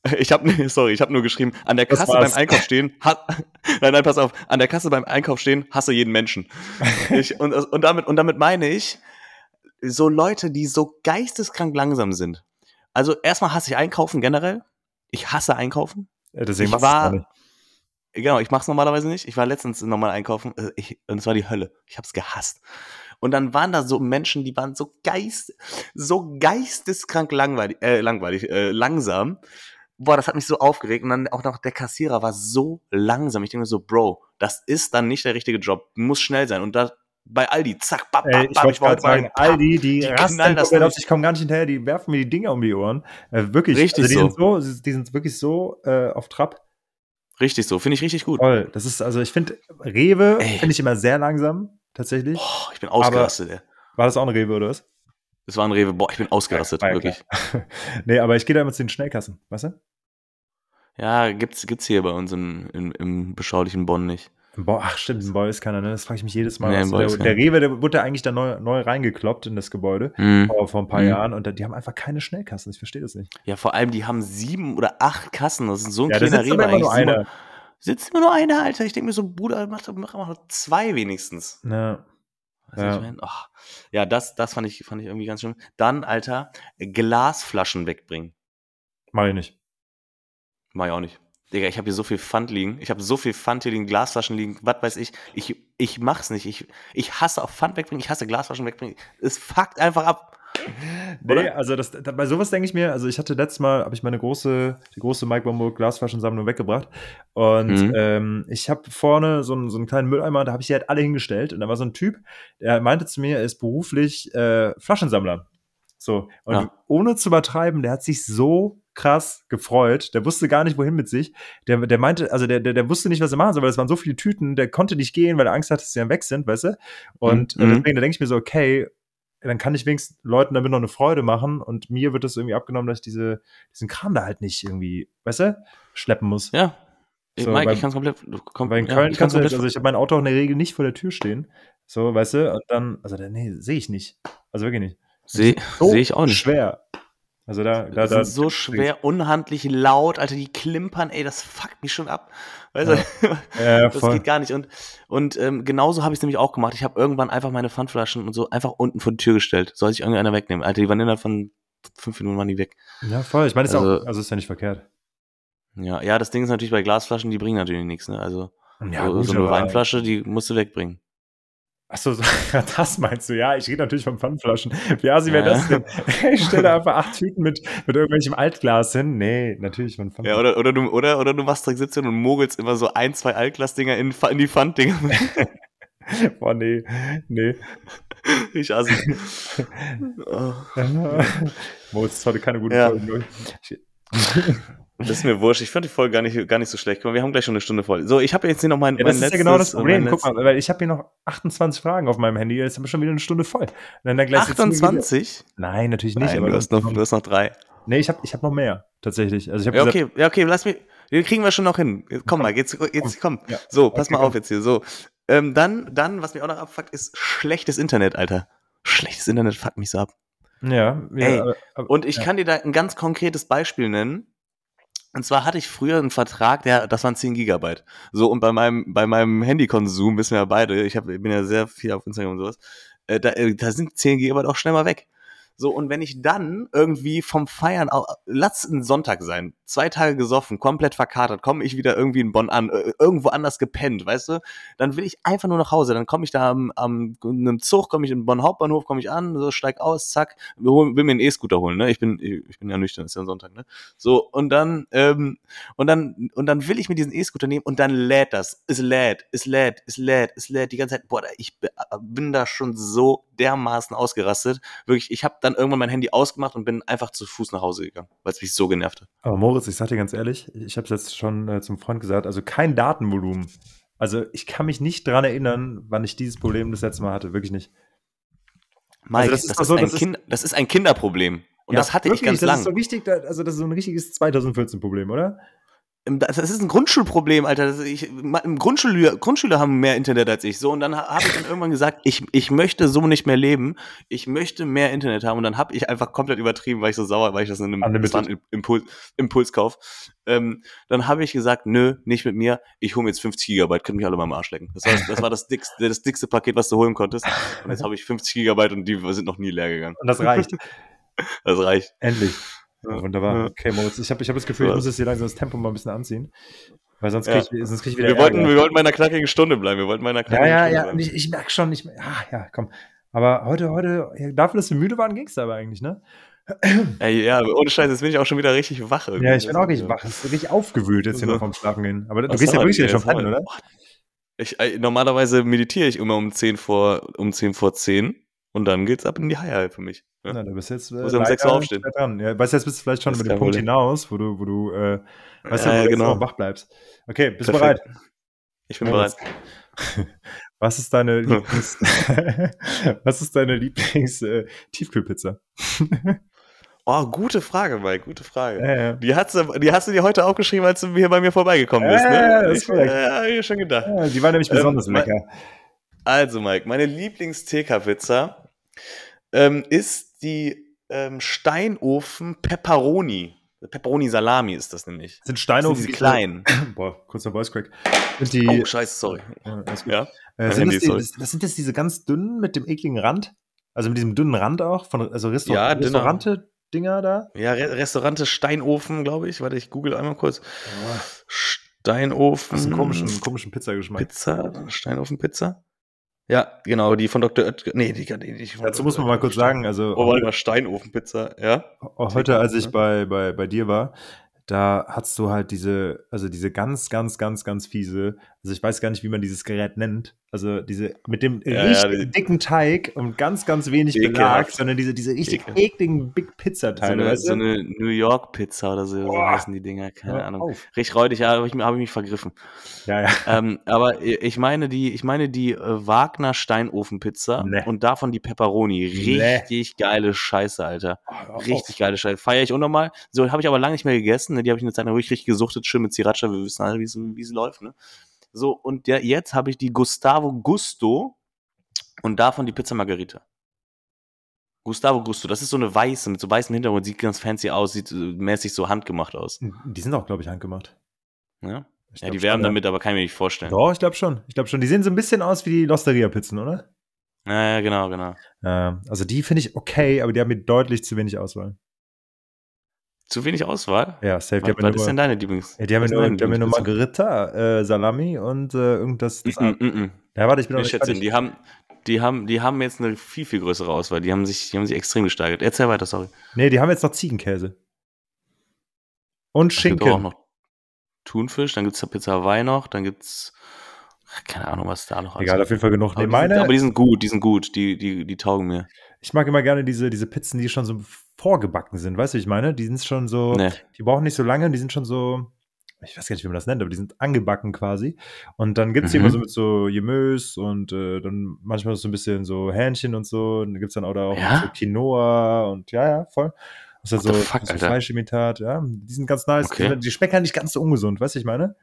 Ich habe sorry, ich habe nur geschrieben, an der Kasse beim Einkauf stehen, nein, nein, pass auf, an der Kasse beim Einkauf stehen, hasse jeden Menschen. Ich, und, und, damit, und damit meine ich, so Leute, die so geisteskrank langsam sind. Also erstmal hasse ich Einkaufen generell. Ich hasse Einkaufen. Deswegen ich war, Genau, ich mache es normalerweise nicht. Ich war letztens nochmal einkaufen äh, ich, und es war die Hölle. Ich habe es gehasst. Und dann waren da so Menschen, die waren so geist, so geisteskrank langweilig, äh, langweilig, äh, langsam. Boah, das hat mich so aufgeregt. Und dann auch noch der Kassierer war so langsam. Ich denke mir so, Bro, das ist dann nicht der richtige Job. Muss schnell sein. Und da bei Aldi, zack, bap, bap, Ey, ich wollte gerade sagen, Aldi, die, die rasten das auf, ich komme gar nicht hinterher, die werfen mir die Dinger um die Ohren. Äh, wirklich, Richtig also die so. Sind so. Die sind wirklich so äh, auf Trab. Richtig so, finde ich richtig gut. Toll. Das ist, also ich finde, Rewe finde ich immer sehr langsam, tatsächlich. Boah, ich bin ausgerastet, ey. War das auch ein Rewe oder was? Das war ein Rewe, boah, ich bin ausgerastet, ja, wirklich. nee, aber ich gehe da immer zu den Schnellkassen, weißt du? Ja, gibt's, gibt's hier bei uns in, in, im beschaulichen Bonn nicht. Boah, ach stimmt, ein Boy ist keiner, ne? Das frage ich mich jedes Mal. Nee, also der, der, Rewe, der wurde eigentlich da neu, neu reingekloppt in das Gebäude mhm. vor, vor, ein paar mhm. Jahren und die haben einfach keine Schnellkassen. Ich verstehe das nicht. Ja, vor allem, die haben sieben oder acht Kassen. Das ist so ein ja, kleiner Rewe. Immer nur eine. Sitzt immer nur einer, Alter. Ich denke mir so, Bruder, mach doch mach, mach zwei wenigstens. Ja. Ja. Ich mein? oh. ja, das, das fand ich, fand ich irgendwie ganz schön. Dann, Alter, Glasflaschen wegbringen. Mach ich nicht. Mach ich auch nicht. Digga, ich habe hier so viel Pfand liegen. Ich habe so viel Pfand hier liegen, Glasflaschen liegen, was weiß ich. Ich, ich mach's nicht. Ich, ich hasse auf Pfand wegbringen, ich hasse Glasflaschen wegbringen. Es fuckt einfach ab. Nee, Oder? also das, da, bei sowas denke ich mir, also ich hatte letztes Mal, habe ich meine große, die große Mike Bombo Glasflaschensammlung weggebracht und mhm. ähm, ich habe vorne so einen, so einen kleinen Mülleimer, da habe ich sie halt alle hingestellt und da war so ein Typ, der meinte zu mir, er ist beruflich äh, Flaschensammler. So, und ja. ohne zu übertreiben, der hat sich so krass gefreut. Der wusste gar nicht, wohin mit sich. Der, der meinte, also der, der, der wusste nicht, was er machen soll, weil es waren so viele Tüten, der konnte nicht gehen, weil er Angst hatte, dass sie dann weg sind, weißt du? Und äh, mhm. deswegen, da denke ich mir so, okay, dann kann ich wenigstens Leuten damit noch eine Freude machen und mir wird das irgendwie abgenommen, dass ich diese, diesen Kram da halt nicht irgendwie, weißt du, schleppen muss. Ja. Ich, so, Mike, weil, ich kann es komplett. Komm, weil in Köln ja, kannst du, halt, also ich habe mein Auto auch in der Regel nicht vor der Tür stehen. So, weißt du, und dann, also nee, sehe ich nicht. Also wirklich nicht. Sehe so seh ich auch nicht. Schwer. Also da, da, da ist so schwer, unhandlich laut, Alter, die klimpern, ey, das fuckt mich schon ab. Weißt du, ja, das geht gar nicht. Und, und ähm, genauso habe ich es nämlich auch gemacht. Ich habe irgendwann einfach meine Pfandflaschen und so einfach unten vor die Tür gestellt. Soll sich irgendeiner wegnehmen. Alter, die waren innerhalb von fünf Minuten waren die weg. Ja, voll. Ich meine, ist also, auch, also ist ja nicht verkehrt. Ja, ja, das Ding ist natürlich bei Glasflaschen, die bringen natürlich nichts, ne? Also ja, so, gut, so eine Weinflasche, die musst du wegbringen. Achso, das meinst du? Ja, ich rede natürlich von Pfandflaschen. Wie assi wäre ja. das denn? Ich stelle einfach acht Tüten mit, mit irgendwelchem Altglas hin. Nee, natürlich von Pfandflaschen. Ja, oder, oder, du, oder, oder du machst Trick 17 und mogelst immer so ein, zwei Altglasdinger in, in die Pfanddinger. Boah, nee, nee. Ich assi. oh. Moritz ist heute keine gute ja. Folge. Das ist mir wurscht. Ich fand die Folge gar nicht, gar nicht so schlecht. Wir haben gleich schon eine Stunde voll. So, ich habe jetzt hier noch mein, ja, das mein ist ja genau das Problem. Guck mal, weil ich habe hier noch 28 Fragen auf meinem Handy. Jetzt haben wir schon wieder eine Stunde voll. 28? Nein, natürlich nicht. Nein, aber du, hast noch, du hast noch drei. Nee, ich habe ich hab noch mehr, tatsächlich. Also ich ja, okay, ja, okay, lass mich. Den kriegen wir schon noch hin. Komm mal, jetzt, jetzt komm. Ja. So, pass okay, mal auf jetzt hier. So. Ähm, dann, dann, was mich auch noch abfuckt, ist schlechtes Internet, Alter. Schlechtes Internet fuckt mich so ab. Ja, ja Ey, aber, aber, und ich ja. kann dir da ein ganz konkretes Beispiel nennen. Und zwar hatte ich früher einen Vertrag, der, das waren 10 Gigabyte. So, und bei meinem, bei meinem Handykonsum wissen wir ja beide, ich, hab, bin ja sehr viel auf Instagram und sowas, äh, da, äh, da sind 10 Gigabyte auch schnell mal weg. So, und wenn ich dann irgendwie vom Feiern, lass ein Sonntag sein, zwei Tage gesoffen, komplett verkatert, komme ich wieder irgendwie in Bonn an, äh, irgendwo anders gepennt, weißt du, dann will ich einfach nur nach Hause. Dann komme ich da am, am in einem Zug, komme ich in Bonn Hauptbahnhof, komme ich an, so steig aus, zack, will, will mir einen E-Scooter holen, ne? Ich bin, ich bin ja nüchtern, ist ja ein Sonntag, ne? So, und dann, ähm, und dann, und dann will ich mir diesen E-Scooter nehmen und dann lädt das. Es lädt, es lädt, es lädt, es lädt die ganze Zeit. Boah, ich bin da schon so dermaßen ausgerastet. Wirklich, ich habe dann irgendwann mein Handy ausgemacht und bin einfach zu Fuß nach Hause gegangen, weil es mich so genervt hat. Aber Moritz, ich sag dir ganz ehrlich, ich habe es jetzt schon äh, zum Freund gesagt, also kein Datenvolumen. Also ich kann mich nicht dran erinnern, wann ich dieses Problem das letzte Mal hatte, wirklich nicht. Mike, also das, ist, das, ist so, das, ist das, ist, ein Kinderproblem. Und ja, das hatte wirklich, ich ganz lange. Das ist so wichtig, also das ist so ein richtiges 2014-Problem, oder? Das ist ein Grundschulproblem, Alter. Ich, Grundschüler, Grundschüler haben mehr Internet als ich. So, und dann habe ich dann irgendwann gesagt, ich, ich möchte so nicht mehr leben. Ich möchte mehr Internet haben. Und dann habe ich einfach komplett übertrieben, weil ich so sauer, weil ich das in einem das Impuls, Impulskauf. Ähm, dann habe ich gesagt, nö, nicht mit mir. Ich hole mir jetzt 50 Gigabyte, könnt mich alle mal am Arsch lecken. Das, war, das war das dickste, das dickste Paket, was du holen konntest. Und jetzt habe ich 50 Gigabyte und die sind noch nie leer gegangen. Und das reicht. das reicht. Endlich. Ja, wunderbar. Okay, Moritz, ich habe ich hab das Gefühl, ich muss jetzt hier langsam das Tempo mal ein bisschen anziehen. Weil sonst kriege ich, sonst krieg ich wieder. Wir wollten, wir wollten bei einer knackigen Stunde bleiben. Wir wollten bei einer knackigen ja, ja, Stunde ja, bleiben. Ja, ich, ich merke schon, ich, ah, ja, komm. Aber heute, heute, dafür, dass wir müde waren, ging es aber eigentlich, ne? Ey, ja, ohne Scheiß, jetzt bin ich auch schon wieder richtig wach. Irgendwie. Ja, ich bin auch richtig wach. Es ist richtig aufgewühlt jetzt hier noch vom Schlafen gehen. Aber du gehst ja wirklich schon pennen, oder? Ich, normalerweise meditiere ich immer um 10 vor, um 10 vor 10 und dann geht's ab in die Haie für mich. Ja, Na, du bist jetzt. Äh, um 6 Uhr aufstehen. Dran. Ja, weißt du, jetzt bist du vielleicht schon mit dem Punkt hinaus, wo du, wo du, äh, weißt ja, du, wo genau. du wach bleibst. Okay, bist Perfekt. du bereit? Ich bin bereit. Was ist deine Lieblings, was ist deine Lieblings äh, Tiefkühlpizza? Oh, gute Frage, Mike, gute Frage. Ja, ja. Die, hast du, die hast du dir heute aufgeschrieben, als du hier bei mir vorbeigekommen bist. Ne? Ja, das ich, ja, ich schon gedacht. Ja, die war nämlich ähm, besonders ähm, lecker. Also, Mike, meine Lieblings-TK-Pizza ähm, ist die ähm, Steinofen Pepperoni. Pepperoni Salami ist das nämlich. Sind Steinofen sind diese kleinen. Boah, kurzer Voice Crack. Sind die, oh, scheiße, sorry. Ja, äh, sind, das die, das, das sind das diese ganz dünnen mit dem ekligen Rand? Also mit diesem dünnen Rand auch? Von, also Restaur ja, Restaurante-Dinger da? Ja, Re Restaurante Steinofen, glaube ich. Warte, ich google einmal kurz. Oh. Steinofen. Das ist einen komischen, komischen Pizzageschmack. Pizza, Steinofen-Pizza. Ja, genau, die von Dr. Oetker. Nee, die, die, die von Dazu muss man mal kurz sagen, also. Oh, warte mal, Steinofenpizza, ja. Heute, als ich bei, bei, bei dir war, da hast du halt diese, also diese ganz, ganz, ganz, ganz fiese, also ich weiß gar nicht, wie man dieses Gerät nennt, Also diese mit dem ja, richtig ja, dicken Teig und ganz, ganz wenig Belag, sondern diese, diese richtig ekligen Big Pizza-Teile. So, eine, weißt du? so eine New York Pizza oder so, so heißen die Dinger, keine ja, Ahnung. Auf. Richtig räudig, ja, habe ich, hab ich mich vergriffen. Ja, ja. Ähm, aber ich meine die, ich meine die äh, Wagner Steinofen-Pizza nee. und davon die Pepperoni. Richtig nee. geile Scheiße, Alter. Oh, richtig auf. geile Scheiße. Feiere ich unnormal. So habe ich aber lange nicht mehr gegessen. Ne? Die habe ich eine Zeit lang richtig, richtig gesuchtet, schön mit Sriracha. Wir wissen alle, wie sie läuft, ne? So, und ja, jetzt habe ich die Gustavo Gusto und davon die Pizza Margarita. Gustavo Gusto, das ist so eine weiße, mit so weißem Hintergrund, sieht ganz fancy aus, sieht äh, mäßig so handgemacht aus. Die sind auch, glaube ich, handgemacht. Ja? Ich ja, die werben damit, aber kann ich mir nicht vorstellen. Doch, ich glaube schon. Ich glaube schon. Die sehen so ein bisschen aus wie die Losteria-Pizzen, oder? Ja, ja, genau, genau. Äh, also die finde ich okay, aber die haben mir deutlich zu wenig Auswahl. Zu wenig Auswahl? Ja, safe. Was, was ist denn deine Lieblings? Ja, die haben nur, die haben nur Margarita, äh, Salami und äh, irgendwas. Das mm -mm, mm ja, warte, ich bin noch nicht die haben, die haben, die haben jetzt eine viel, viel größere Auswahl. Die haben sich, die haben sich extrem gesteigert. Erzähl weiter, sorry. Nee, die haben jetzt noch Ziegenkäse. Und Schinken. Auch noch Thunfisch, dann gibt es Pizza Hawaii noch, dann gibt's keine Ahnung, was da noch Egal, auf jeden Fall genug. Nee, aber, meine, die sind, aber die sind gut, die sind gut, die, die, die taugen mir. Ich mag immer gerne diese, diese Pizzen, die schon so vorgebacken sind, weißt du, wie ich meine? Die sind schon so, nee. die brauchen nicht so lange, die sind schon so, ich weiß gar nicht, wie man das nennt, aber die sind angebacken quasi. Und dann gibt es mhm. die immer so mit so Gemüse und äh, dann manchmal so ein bisschen so Hähnchen und so. Und dann gibt es dann auch, da auch ja? so Quinoa und ja, ja, voll. Das ist halt so, fuck, so Fleischimitat, ja. Die sind ganz nice. Okay. Die, die schmecken halt nicht ganz so ungesund, weißt du, ich meine?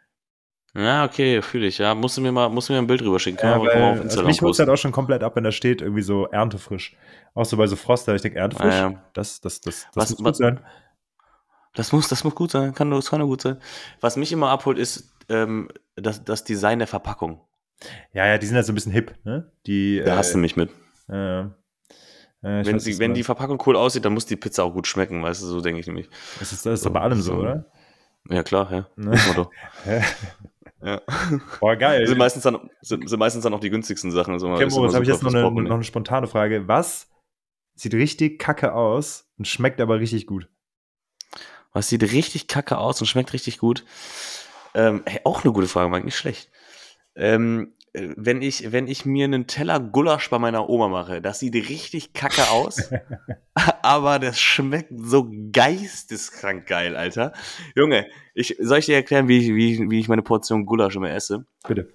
Ja, okay, fühle ich, ja. Musst du mir mal, musst du mir ein Bild rüberschicken. Ja, weil, also mich holt halt auch schon komplett ab, wenn da steht, irgendwie so erntefrisch. Auch so bei so Froster, ich denke, erntefrisch, ah, ja. das, das, das, das was, muss gut sein. Das muss, das muss gut sein, kann, das kann nur gut sein. Was mich immer abholt, ist ähm, das, das Design der Verpackung. Ja, ja, die sind halt so ein bisschen hip, ne? Die, da äh, hast du mich mit. Äh, äh, wenn, weiß, sie, wenn die Verpackung cool aussieht, dann muss die Pizza auch gut schmecken, weißt du, so denke ich nämlich. Das ist, das ist so, bei allem so, oder? Ja, klar, ja. Ne? Ja. Boah, geil. sind, meistens dann, sind, sind meistens dann auch die günstigsten Sachen. Also okay, Moritz, habe ich jetzt noch eine, noch eine spontane Frage. Was sieht richtig kacke aus und schmeckt aber richtig gut? Was sieht richtig kacke aus und schmeckt richtig gut? Ähm, hey, auch eine gute Frage, Mike, nicht schlecht. Ähm, äh, wenn ich, wenn ich mir einen Teller Gulasch bei meiner Oma mache, das sieht richtig kacke aus, aber das schmeckt so geisteskrank geil, Alter. Junge, ich, soll ich dir erklären, wie ich, wie, wie ich meine Portion Gulasch immer esse? Bitte.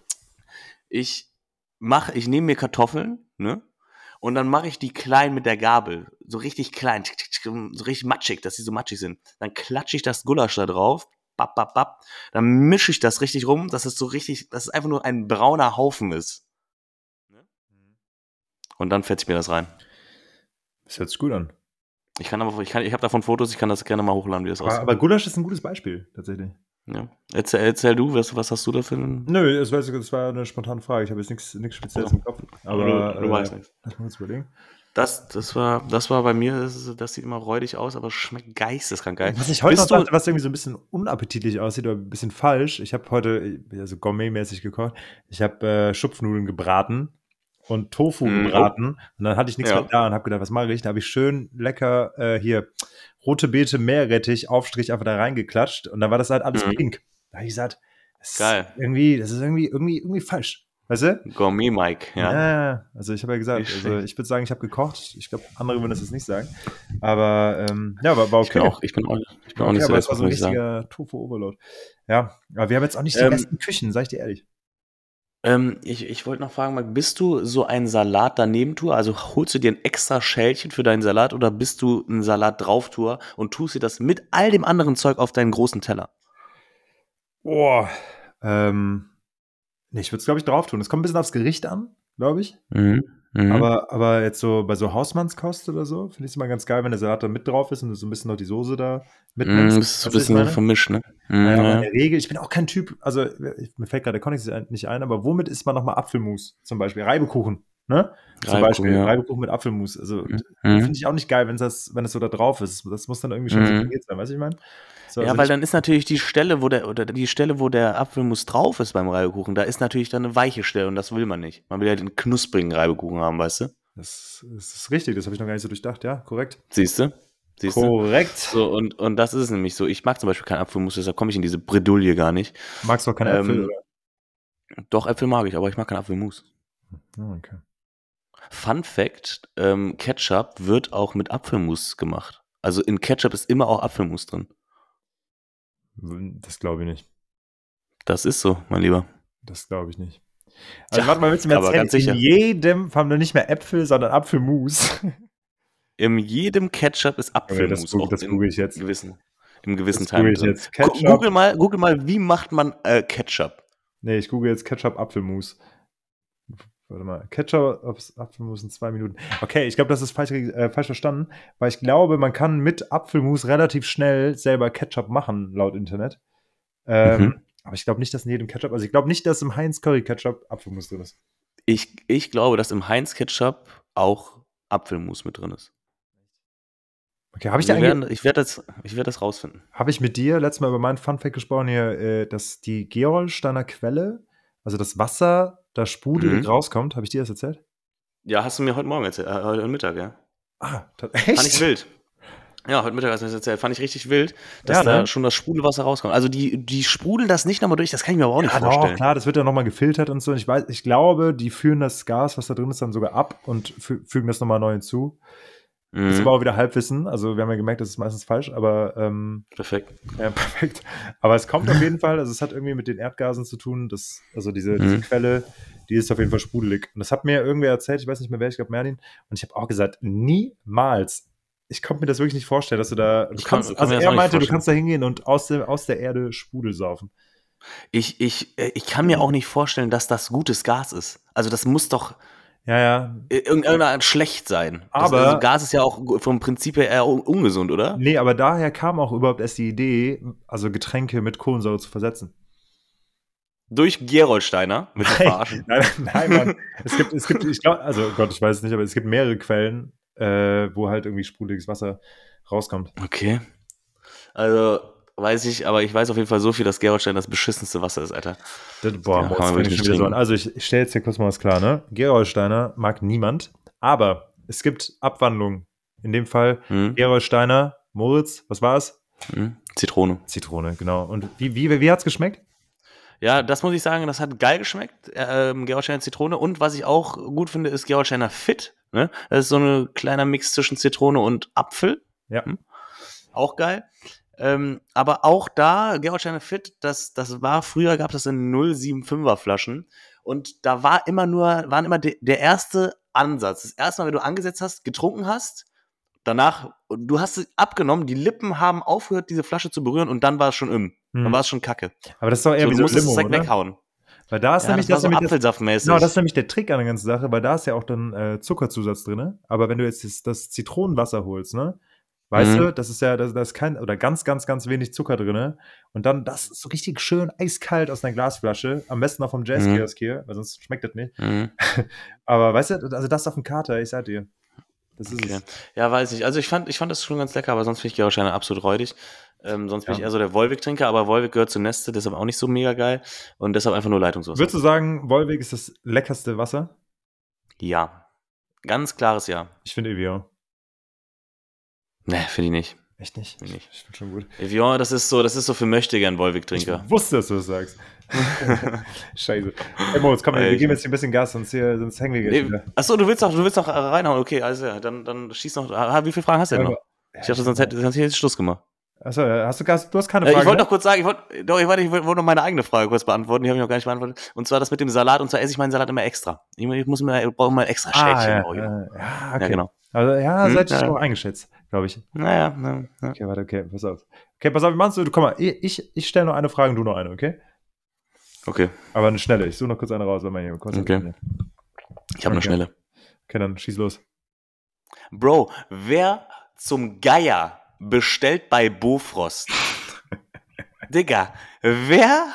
Ich mache, ich nehme mir Kartoffeln, ne? Und dann mache ich die klein mit der Gabel, so richtig klein, so richtig matschig, dass sie so matschig sind. Dann klatsche ich das Gulasch da drauf, bap, bap, bap. Dann mische ich das richtig rum, dass es so richtig, dass es einfach nur ein brauner Haufen ist. Ne? Und dann fetze ich mir das rein. Das hört sich gut an. Ich kann aber, ich kann, ich habe davon Fotos, ich kann das gerne mal hochladen, wie das aussieht. Aber Gulasch ist ein gutes Beispiel, tatsächlich. Ja. Erzähl, erzähl du, was, was hast du da für einen. Nö, das war, das war eine spontane Frage. Ich habe jetzt nichts Spezielles oh. im Kopf. Aber du, du äh, weißt nichts. Lass mal kurz überlegen. Das, das, war, das war bei mir, das, das sieht immer räudig aus, aber schmeckt geisteskrank geil. Was ich heute Bist noch dachte, was irgendwie so ein bisschen unappetitlich aussieht oder ein bisschen falsch. Ich habe heute, also gourmetmäßig gekocht, ich habe äh, Schupfnudeln gebraten und Tofu mm, gebraten. Oh. Und dann hatte ich nichts ja. mehr da und habe gedacht, was mache ich? Da habe ich schön lecker äh, hier rote Beete, Meerrettich, Aufstrich einfach da reingeklatscht und dann war das halt alles mm. pink. Da habe ich gesagt, das Geil. Ist irgendwie, das ist irgendwie, irgendwie, irgendwie falsch. Weißt du? Gourmet Mike, ja. Ja, also ich habe ja gesagt, also ich würde sagen, ich habe gekocht. Ich glaube, andere würden das jetzt nicht sagen. Aber ähm, ja, war, war okay. Ich bin auch, ich bin auch, ich bin auch okay, nicht so aber es war so ein richtiger Tofu-Overload. Ja, aber wir haben jetzt auch nicht die ähm, besten Küchen, sag ich dir ehrlich. Ähm, ich ich wollte noch fragen, Mike, bist du so ein Salat daneben Tour? Also holst du dir ein extra Schälchen für deinen Salat oder bist du ein Salat drauf Tour und tust dir das mit all dem anderen Zeug auf deinen großen Teller? Boah, ähm, Nee, ich würde es, glaube ich, drauf tun. Es kommt ein bisschen aufs Gericht an, glaube ich. Mhm. Mhm. Aber, aber jetzt so bei so Hausmannskost oder so, finde ich es immer ganz geil, wenn der Salat da mit drauf ist und du so ein bisschen noch die Soße da mitnimmst. Mm, das ist so ein bisschen vermischt, ne? Naja, ja. in der Regel, ich bin auch kein Typ, also mir fällt gerade der Kontext nicht ein, aber womit isst man nochmal Apfelmus zum Beispiel? Reibekuchen, ne? Zum Beispiel ja. Reibekuchen mit Apfelmus. Also mhm. finde ich auch nicht geil, wenn das, wenn das so da drauf ist. Das muss dann irgendwie schon mhm. so sein, weißt du, ich meine? So, ja, also weil dann ist natürlich die Stelle, wo der, oder die Stelle, wo der Apfelmus drauf ist beim Reibekuchen, da ist natürlich dann eine weiche Stelle und das will man nicht. Man will ja den knusprigen Reibekuchen haben, weißt du? Das, das ist richtig, das habe ich noch gar nicht so durchdacht, ja, korrekt. Siehst du? Siehst korrekt. So, und, und das ist es nämlich so. Ich mag zum Beispiel keinen Apfelmus, deshalb komme ich in diese Bredouille gar nicht. Magst du auch keine ähm, Äpfel, oder? Doch, Äpfel mag ich, aber ich mag keinen Apfelmus. Oh, okay. Fun Fact: ähm, Ketchup wird auch mit Apfelmus gemacht. Also in Ketchup ist immer auch Apfelmus drin. Das glaube ich nicht. Das ist so, mein Lieber. Das glaube ich nicht. Also, Tja, warte mal, willst du mir aber ganz sicher. in jedem haben wir nicht mehr Äpfel, sondern Apfelmus. In jedem Ketchup ist Apfelmus. Okay, das, das google ich jetzt. Gewissen, Im gewissen Das Teil. google ich jetzt. Ketchup. Google mal, google mal, wie macht man äh, Ketchup? Nee, ich google jetzt Ketchup Apfelmus. Warte mal. Ketchup Apf- Apfelmus in zwei Minuten. Okay, ich glaube, das ist falsch, äh, falsch verstanden, weil ich glaube, man kann mit Apfelmus relativ schnell selber Ketchup machen, laut Internet. Ähm, Mhm. Aber ich glaube nicht, dass in jedem Ketchup, also ich glaube nicht, dass im Heinz Curry Ketchup Apfelmus drin ist. Ich, ich glaube, dass im Heinz Ketchup auch Apfelmus mit drin ist. Okay, habe ich, dir eigentlich- werden, ich werde das, ich werde das rausfinden. Habe ich mit dir letztes Mal über meinen Funfact gesprochen hier, äh, dass die Gerolsteiner Quelle, also das Wasser, da sprudelig Mhm. rauskommt? Habe ich dir das erzählt? Ja, hast du mir heute Morgen erzählt, äh, heute Mittag, ja. Ah, ta- Fand ich echt? wild. Ja, heute Mittag hast du mir das erzählt. Fand ich richtig wild, dass Ja, da ne? schon das Sprudelwasser rauskommt. Also die, die sprudeln das nicht nochmal durch, das kann ich mir aber auch nicht Ja, doch, vorstellen. klar, das wird ja nochmal gefiltert und so. Und ich weiß, ich glaube, die führen das Gas, was da drin ist, dann sogar ab und fü fügen das nochmal neu hinzu. Das ist Mhm. aber auch wieder Halbwissen. Also wir haben ja gemerkt, das ist meistens falsch, aber ähm, Perfekt. ja, perfekt. Aber es kommt auf jeden Fall, also es hat irgendwie mit den Erdgasen zu tun, das, also diese, diese Mhm. Quelle, die ist auf jeden Fall sprudelig. Und das hat mir irgendwer erzählt, ich weiß nicht mehr wer, ich glaube Merlin. Und ich habe auch gesagt, niemals. Ich konnte mir das wirklich nicht vorstellen, dass du da. Du kann- kannst, kann also er meinte, du kannst da hingehen und aus, der, aus der Erde Sprudel saufen. Ich, ich, äh, ich kann mir auch nicht vorstellen, dass das gutes Gas ist. Also das muss doch Ja, ja. in irgendeiner Art schlecht sein. Das, Aber- also Gas ist ja auch vom Prinzip her eher un ungesund, oder? Nee, aber daher kam auch überhaupt erst die Idee, also Getränke mit Kohlensäure zu versetzen. Durch Gerolsteiner mit dem Verarschen. Nein, nein, Mann. es gibt, es gibt, ich glaube, also Gott, ich weiß es nicht, aber es gibt mehrere Quellen, äh, wo halt irgendwie sprudeliges Wasser rauskommt. Okay. Also weiß ich, aber ich weiß auf jeden Fall so viel, dass Gerolstein das beschissenste Wasser ist, Alter. Das, boah, Ja, kann man ich schon nicht wieder so an. Also ich, ich stelle jetzt hier kurz mal was klar, ne? Gerolsteiner mag niemand, aber es gibt Abwandlungen. In dem Fall Hm? Gerolsteiner, Moritz, was war es? Hm? Zitrone. Zitrone, genau. Und wie, wie, wie hat's geschmeckt? Ja, das muss ich sagen, das hat geil geschmeckt. Ähm, Gerolsteiner Zitrone. Und was ich auch gut finde, ist Gerolsteiner Fit. Ne? Das ist so ein kleiner Mix zwischen Zitrone und Apfel. Ja. Hm? Auch geil. Ähm, aber auch da, Gerolsteiner Fit, das, das war, früher gab es das in 075er Flaschen. Und da war immer nur, waren immer de, der erste Ansatz. Das erste Mal, wenn du angesetzt hast, getrunken hast, danach, du hast sie abgenommen, die Lippen haben aufgehört, diese Flasche zu berühren und dann war es schon im. Hm. Dann war es schon kacke. Aber das ist doch eher So, wie du so Limo, es direkt oder? weghauen. Weil da ist Ja, nämlich das das, so nämlich das. Genau, das ist nämlich der Trick an der ganzen Sache, weil da ist ja auch dann äh, Zuckerzusatz drin. Aber wenn du jetzt das, das Zitronenwasser holst, ne? Weißt Mhm. du, das ist ja, da ist kein, oder ganz, ganz, ganz wenig Zucker drin. Und dann das so richtig schön eiskalt aus einer Glasflasche. Am besten noch vom Jazzkiosk hier, weil sonst schmeckt das nicht. Mhm. Aber weißt du, also das auf dem Kater, ich sag dir. Das ist Okay. es. Ja, weiß ich. Also ich fand, ich fand das schon ganz lecker, aber sonst finde ich Gerolsteiner absolut räudig. Ähm, sonst bin Ja. ich eher so der Wolwig-Trinker, aber Wolwig gehört zu Neste, deshalb auch nicht so mega geil. Und deshalb einfach nur Leitungswasser. Würdest du sagen, Wolwig ist das leckerste Wasser? Ja. Ganz klares Ja. Ich finde Evian. Ne, finde ich nicht. Echt nicht? Finde ich finde schon gut. Evian, das ist so, das ist so für Möchtegern Wolwig-Trinker. Ich wusste, dass du das sagst. Scheiße. Hey Moritz, komm, wir geben jetzt hier ein bisschen Gas, sonst, hier, sonst hängen wir jetzt Nee, achso, du willst noch, du willst noch äh, reinhauen. Okay, also ja, dann, dann schieß noch. Ah, wie viele Fragen hast du denn noch? Ich dachte, sonst hätte, ich Schluss gemacht. Achso, hast du Gas? Du hast keine Äh, Frage. ich wollte ne? noch kurz sagen, ich wollte, doch, ich wollte, ich wollte noch meine eigene Frage kurz beantworten, die habe ich noch gar nicht beantwortet. Und zwar das mit dem Salat, und zwar esse ich meinen Salat immer extra. Ich, muss mir, ich brauche mal extra Schälchen. ah, ja, immer. äh, ja, okay. Ja, genau. Also, ja, Hm, seid ihr ja. auch eingeschätzt, glaube ich. Naja, na, na. Okay, warte, okay, pass auf. Okay, pass auf, wie machst du? Komm mal, ich, ich stelle noch eine Frage und du noch eine, okay? okay, Aber eine schnelle. Ich suche noch kurz eine raus, wenn man hier kurz. Okay. ich habe eine schnelle. Okay, dann schieß los. Bro, wer zum Geier bestellt bei Bofrost? Digga, wer,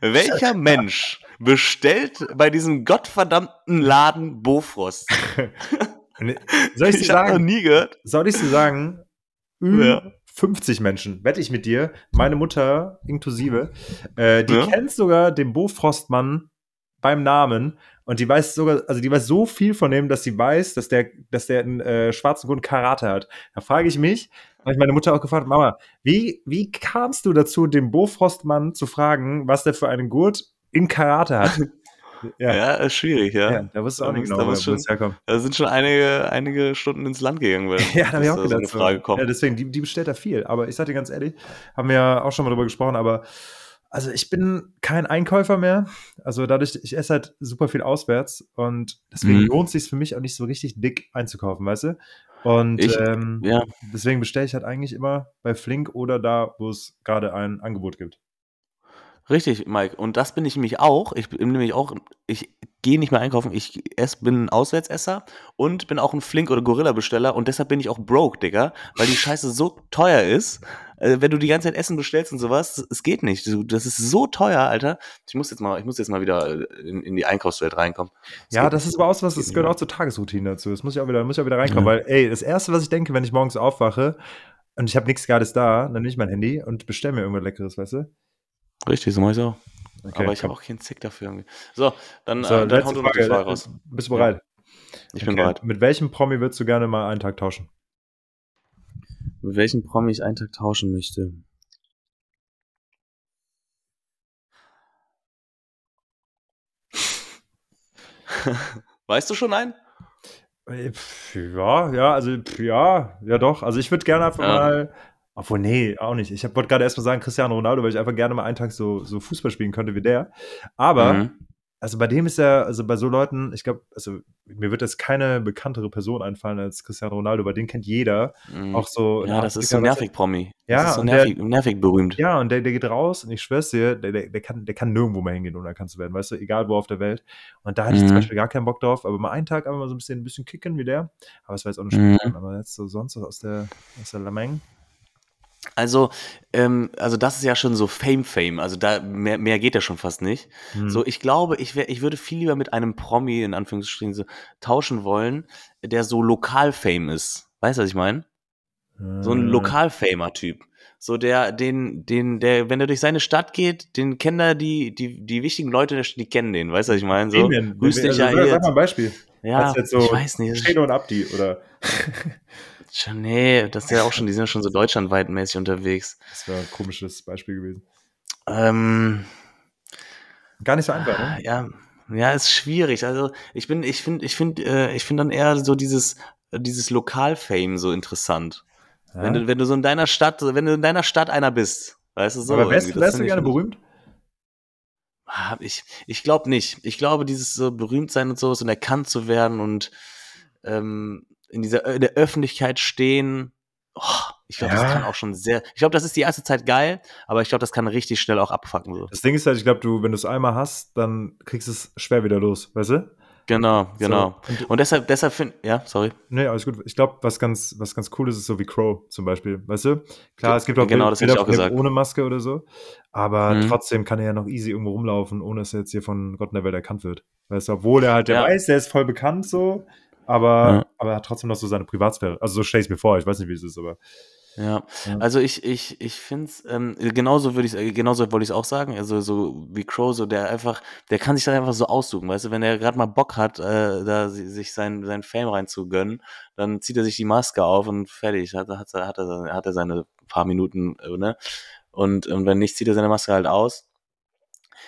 welcher Mensch bestellt bei diesem gottverdammten Laden Bofrost? Soll ich dir Ich sagen? nie gehört. Soll ich dir sagen? Ja. 50 Menschen, wette ich mit dir, meine Mutter inklusive, äh, die Ja. kennt sogar den Bofrostmann beim Namen und die weiß sogar, also die weiß so viel von dem, dass sie weiß, dass der, dass der einen äh, schwarzen Gurt Karate hat. Da frage ich mich, habe ich meine Mutter auch gefragt, Mama, wie, wie kamst du dazu, den Bofrostmann zu fragen, was der für einen Gurt in Karate hat? Ja, ja ist schwierig, ja. ja da wusste auch nicht genau, wo es herkommt. Da sind schon einige, einige Stunden ins Land gegangen, wenn ja, da habe ich auch gedacht, so eine Frage kommt. Ja, deswegen, die, die bestellt da viel. Aber ich sage dir ganz ehrlich, haben wir ja auch schon mal drüber gesprochen, aber also ich bin kein Einkäufer mehr. Also dadurch, ich esse halt super viel auswärts und deswegen mhm. lohnt es sich für mich auch nicht so richtig dick einzukaufen, weißt du? Und ich, ähm, ja. deswegen bestelle ich halt eigentlich immer bei Flink oder da, wo es gerade ein Angebot gibt. Richtig, Mike. Und das bin ich nämlich auch. Ich bin nämlich auch, ich gehe nicht mehr einkaufen. Ich ess, bin ein Auswärtsesser und bin auch ein Flink- oder Gorilla-Besteller und deshalb bin ich auch broke, Digga, weil die Scheiße so teuer ist. Äh, wenn du die ganze Zeit Essen bestellst und sowas, es geht nicht. Das ist so teuer, Alter. Ich muss jetzt mal, ich muss jetzt mal wieder äh, in, in die Einkaufswelt reinkommen. Das ja, das ist aber auch was, das gehört auch zur Tagesroutine dazu. Das muss ich auch wieder, muss ich auch wieder reinkommen, ja. weil, ey, das erste, was ich denke, wenn ich morgens aufwache und ich habe nichts Geiles da, dann nehme ich mein Handy und bestelle mir irgendwas Leckeres, weißt du? Richtig, so mache ich auch. Okay, Aber ich habe auch keinen Zick dafür. Irgendwie. So, dann, so, äh, dann hau du noch die Frage raus. Bist du bereit? Ich okay. bin bereit. Mit welchem Promi würdest du gerne mal einen Tag tauschen? Mit welchem Promi ich einen Tag tauschen möchte? weißt du schon einen? Äh, ja, ja, also ja, ja doch. Also ich würde gerne einfach ja. mal obwohl, nee, auch nicht. Ich wollte gerade erst mal sagen, Cristiano Ronaldo, weil ich einfach gerne mal einen Tag so, so Fußball spielen könnte wie der. Aber, mhm. also bei dem ist er, also bei so Leuten, ich glaube, also mir wird jetzt keine bekanntere Person einfallen als Cristiano Ronaldo, weil den kennt jeder. Mhm. Auch so. Ja, das ist so nervig, Promi. Ja, das ist so nervig, der, nervig berühmt. Ja, und der, der geht raus und ich schwör's dir, der, der, der, kann, der kann nirgendwo mehr hingehen, ohne erkannt zu werden, weißt du, egal wo auf der Welt. Und da hatte ich zum mhm. Beispiel gar keinen Bock drauf, aber mal einen Tag einfach mal so ein bisschen, ein bisschen kicken wie der. Aber es war jetzt auch nicht mhm. aber jetzt so sonst aus der, aus der Lameng. Also, ähm, also das ist ja schon so Fame-Fame. Also da mehr, mehr geht ja schon fast nicht. Mhm. So, ich glaube, ich, wär, ich würde viel lieber mit einem Promi in Anführungsstrichen so tauschen wollen, der so Lokal-Fame ist. Weißt du, was ich meine? Mhm. So ein äh. Lokal-Famer-Typ. So der, den, den, der, wenn er durch seine Stadt geht, den kennen da die, die, die wichtigen Leute der Stadt, die kennen den. Weißt du, was ich meine? So, grüß dich also, ja Sag mal ein Beispiel. Ja, so ich weiß nicht. Shane und Abdi oder. Nee, das ist ja auch schon, die sind ja schon so deutschlandweit mäßig unterwegs. Das wäre ein komisches Beispiel gewesen. Ähm, Gar nicht so einfach, ne? Ja, ja, ist schwierig. Also ich bin, ich finde, ich finde, äh, ich finde dann eher so dieses, dieses Lokalfame so interessant. Ja. Wenn du, wenn du so in deiner Stadt, wenn du in deiner Stadt einer bist, weißt du so. Aber wärst, wärst du gerne berühmt? Ah, ich, ich glaube nicht. Ich glaube, dieses so berühmt sein und sowas und erkannt zu werden und ähm, in dieser in der Öffentlichkeit stehen. Oh, ich glaube, ja. das kann auch schon sehr. Ich glaube, das ist die erste Zeit geil, aber ich glaube, das kann richtig schnell auch abfacken. So. Das Ding ist halt, ich glaube, du, wenn du es einmal hast, dann kriegst du es schwer wieder los, weißt du? Genau, genau. So, und, deshalb, deshalb finde ja, sorry. Nee, alles gut. Ich glaube, was ganz, was ganz cool ist, ist so wie Crow zum Beispiel. Weißt du? Klar, es gibt auch genau, das Bilder auch gesagt. ohne Maske oder so. Aber mhm. trotzdem kann er ja noch easy irgendwo rumlaufen, ohne dass er jetzt hier von Gott in der Welt erkannt wird. Weißt du, obwohl er halt, der ja. weiß, der ist voll bekannt so, aber, ja. aber er hat trotzdem noch so seine Privatsphäre. Also so stelle ich es mir vor, ich weiß nicht, wie es ist, aber. Ja, also ich, ich, ich finde es, ähm, genauso würde ich genauso wollte ich es auch sagen, also so wie Crow, so der einfach, der kann sich das einfach so aussuchen, weißt du, wenn er gerade mal Bock hat, äh, da sich sein, sein Fame reinzugönnen, dann zieht er sich die Maske auf und fertig, hat, hat, hat, er, hat er seine paar Minuten, äh, ne? Und, und wenn nicht, zieht er seine Maske halt aus.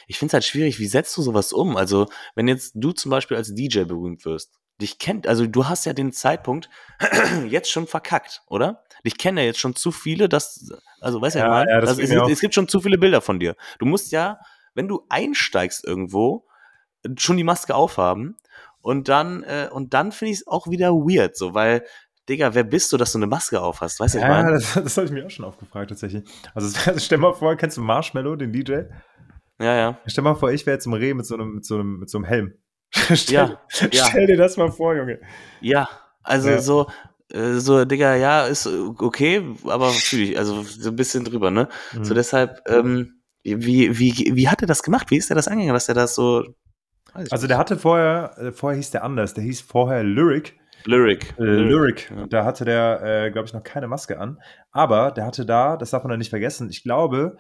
Ich finde es halt schwierig, wie setzt du sowas um? Also, wenn jetzt du zum Beispiel als DJ berühmt wirst, dich kennt, also du hast ja den Zeitpunkt jetzt schon verkackt, oder? Dich kennen ja jetzt schon zu viele, dass, also weißt du, ja, ja, also, es, es, gibt schon zu viele Bilder von dir. Du musst ja, wenn du einsteigst irgendwo, schon die Maske aufhaben und dann, äh, und dann finde ich es auch wieder weird, so, weil, Digga, wer bist du, dass du eine Maske aufhast? Weißt du, ja, ich meine? das, das habe ich mir auch schon aufgefragt, tatsächlich. Also, stell mal vor, kennst du Marshmallow, den DJ? Ja, ja. Stell mal vor, ich wäre jetzt im Reh mit so einem, mit so einem, mit so einem Helm. stell, ja, ja. stell dir das mal vor, Junge. Ja, also ja. so, äh, so, Digga, ja, ist okay, aber fühle ich, also so ein bisschen drüber, ne? Mhm. So deshalb, ähm, wie, wie, wie hat er das gemacht? Wie ist er das angegangen, dass er das so. Also der hatte vorher, äh, vorher hieß der anders, der hieß vorher Lyric. Lyric. Äh, Lyric. Ja. Da hatte der, äh, glaube ich, noch keine Maske an. Aber der hatte da, das darf man ja nicht vergessen, ich glaube,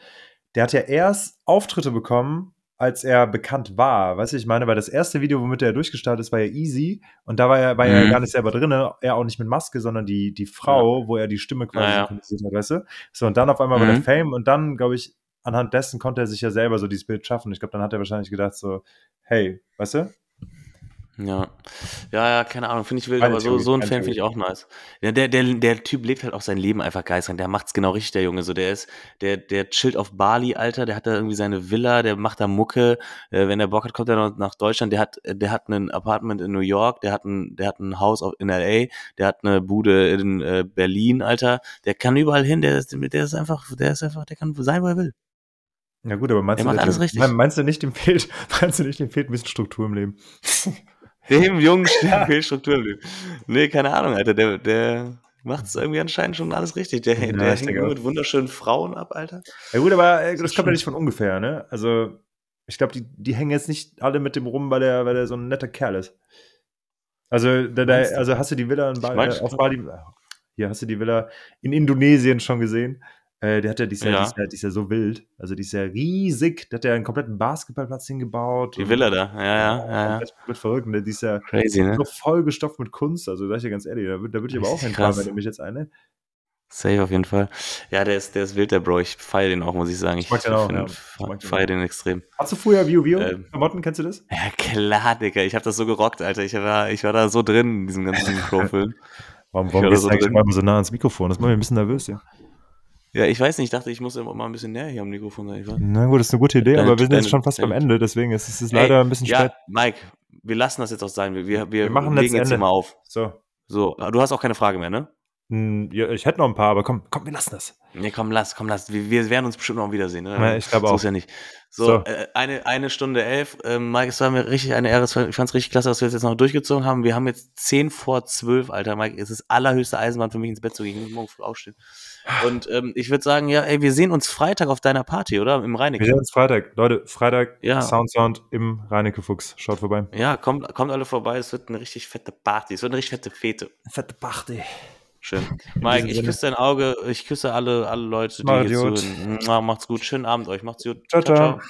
der hat ja erst Auftritte bekommen, als er bekannt war. Weißt du, ich meine, weil das erste Video, womit er durchgestartet ist, war ja easy. Und da war er, war mhm. er gar nicht selber drin, er auch nicht mit Maske, sondern die, die Frau, ja. wo er die Stimme quasi ja, synchronisiert hat, weißt du? So, und dann auf einmal mhm. war der Fame und dann, glaube ich, anhand dessen konnte er sich ja selber so dieses Bild schaffen. Ich glaube, dann hat er wahrscheinlich gedacht so, hey, weißt du? Ja. Ja, ja, keine Ahnung, finde ich wild, aber so, so ein Fan finde ich auch nice. Ja, der, der, der Typ lebt halt auch sein Leben einfach geistreich. Der macht's genau richtig, der Junge. So, der ist, der, der chillt auf Bali, Alter, der hat da irgendwie seine Villa, der macht da Mucke. Äh, wenn er Bock hat, kommt er noch nach Deutschland. Der hat, der hat ein Apartment in New York, der hat ein, der hat ein Haus in LA, der hat eine Bude in äh, Berlin, Alter. Der kann überall hin, der ist, der ist einfach, der ist einfach, der kann sein, wo er will. Ja gut, aber meinst, der du, macht alles richtig. meinst du nicht, dem fehlt, meinst du nicht, dem fehlt ein bisschen Struktur im Leben? Dem Jungen im Leben. Nee, keine Ahnung, Alter. Der, der macht es irgendwie anscheinend schon alles richtig. Der, ja, der hängt nur mit wunderschönen Frauen ab, Alter. Ja gut, aber äh, das, das kommt ja nicht von ungefähr, ne? Also, ich glaube, die, die hängen jetzt nicht alle mit dem rum, weil der, weil der so ein netter Kerl ist. Also, der, der, also hast du die Villa in Bali, äh, auf Bali, hier hast du die Villa in Indonesien schon gesehen. Äh, der hat ja, die ist ja, ja. Die, ist ja, die ist ja so wild. Also die ist ja riesig. Der hat ja einen kompletten Basketballplatz hingebaut. Die Villa da, ja, ja. ja, ja. Wird verrückt. Ne? Die ist ja Crazy, ne? so vollgestopft mit Kunst. Also sag ich dir ganz ehrlich, da, da würde ich aber auch hinfahren, wenn du mich jetzt eine. Safe auf jeden Fall. Ja, der ist, der ist wild, der Bro. Ich feiere den auch, muss ich sagen. Ich, ich mag den auch, ja. feiere den extrem. Hast du früher Vio Vio ähm, Klamotten, kennst du das? Ja, klar, Digga. Ich habe das so gerockt, Alter. Ich war, ich war da so drin in diesem ganzen Pro-Film. warum warum gehst du eigentlich mal so nah ans Mikrofon? Das macht mich ein bisschen nervös, ja. Ja, ich weiß nicht, ich dachte, ich muss immer mal ein bisschen näher hier am Mikrofon sein. Na gut, das ist eine gute Idee, deine, aber wir sind deine, jetzt schon fast deine, beim Ende, deswegen ist es leider Ey, ein bisschen ja, spät. Mike, wir lassen das jetzt auch sein. Wir, wir, wir, machen legen jetzt mal auf. So. So, du hast auch keine Frage mehr, ne? Hm, ja, ich hätte noch ein paar, aber komm, komm, wir lassen das. Nee, komm, lass, komm, lass. Wir, wir werden uns bestimmt noch wiedersehen. Ne? Ja, ich glaube auch. So ist ja nicht. So, so. Äh, eine, eine Stunde elf. Ähm, Mike, es war mir richtig eine Ehre. Ich fand es richtig klasse, dass wir das jetzt noch durchgezogen haben. Wir haben jetzt zehn vor zwölf, Alter. Mike, es ist allerhöchste Eisenbahn für mich ins Bett zu gehen. Ich muss morgen früh aufstehen. Und ähm, ich würde sagen, ja, ey, wir sehen uns Freitag auf deiner Party, oder? Im Reinecke. Wir sehen uns Freitag. Leute, Freitag, ja. Sound Sound im Reinecke Fuchs. Schaut vorbei. Ja, kommt, kommt alle vorbei. Es wird eine richtig fette Party. Es wird eine richtig fette Fete. Fette Party. Schön. Mike, ich küsse dein Auge. Ich küsse alle, alle Leute, die hier zuhören. Macht's gut. Schönen Abend euch. Macht's gut. ciao. ciao. ciao.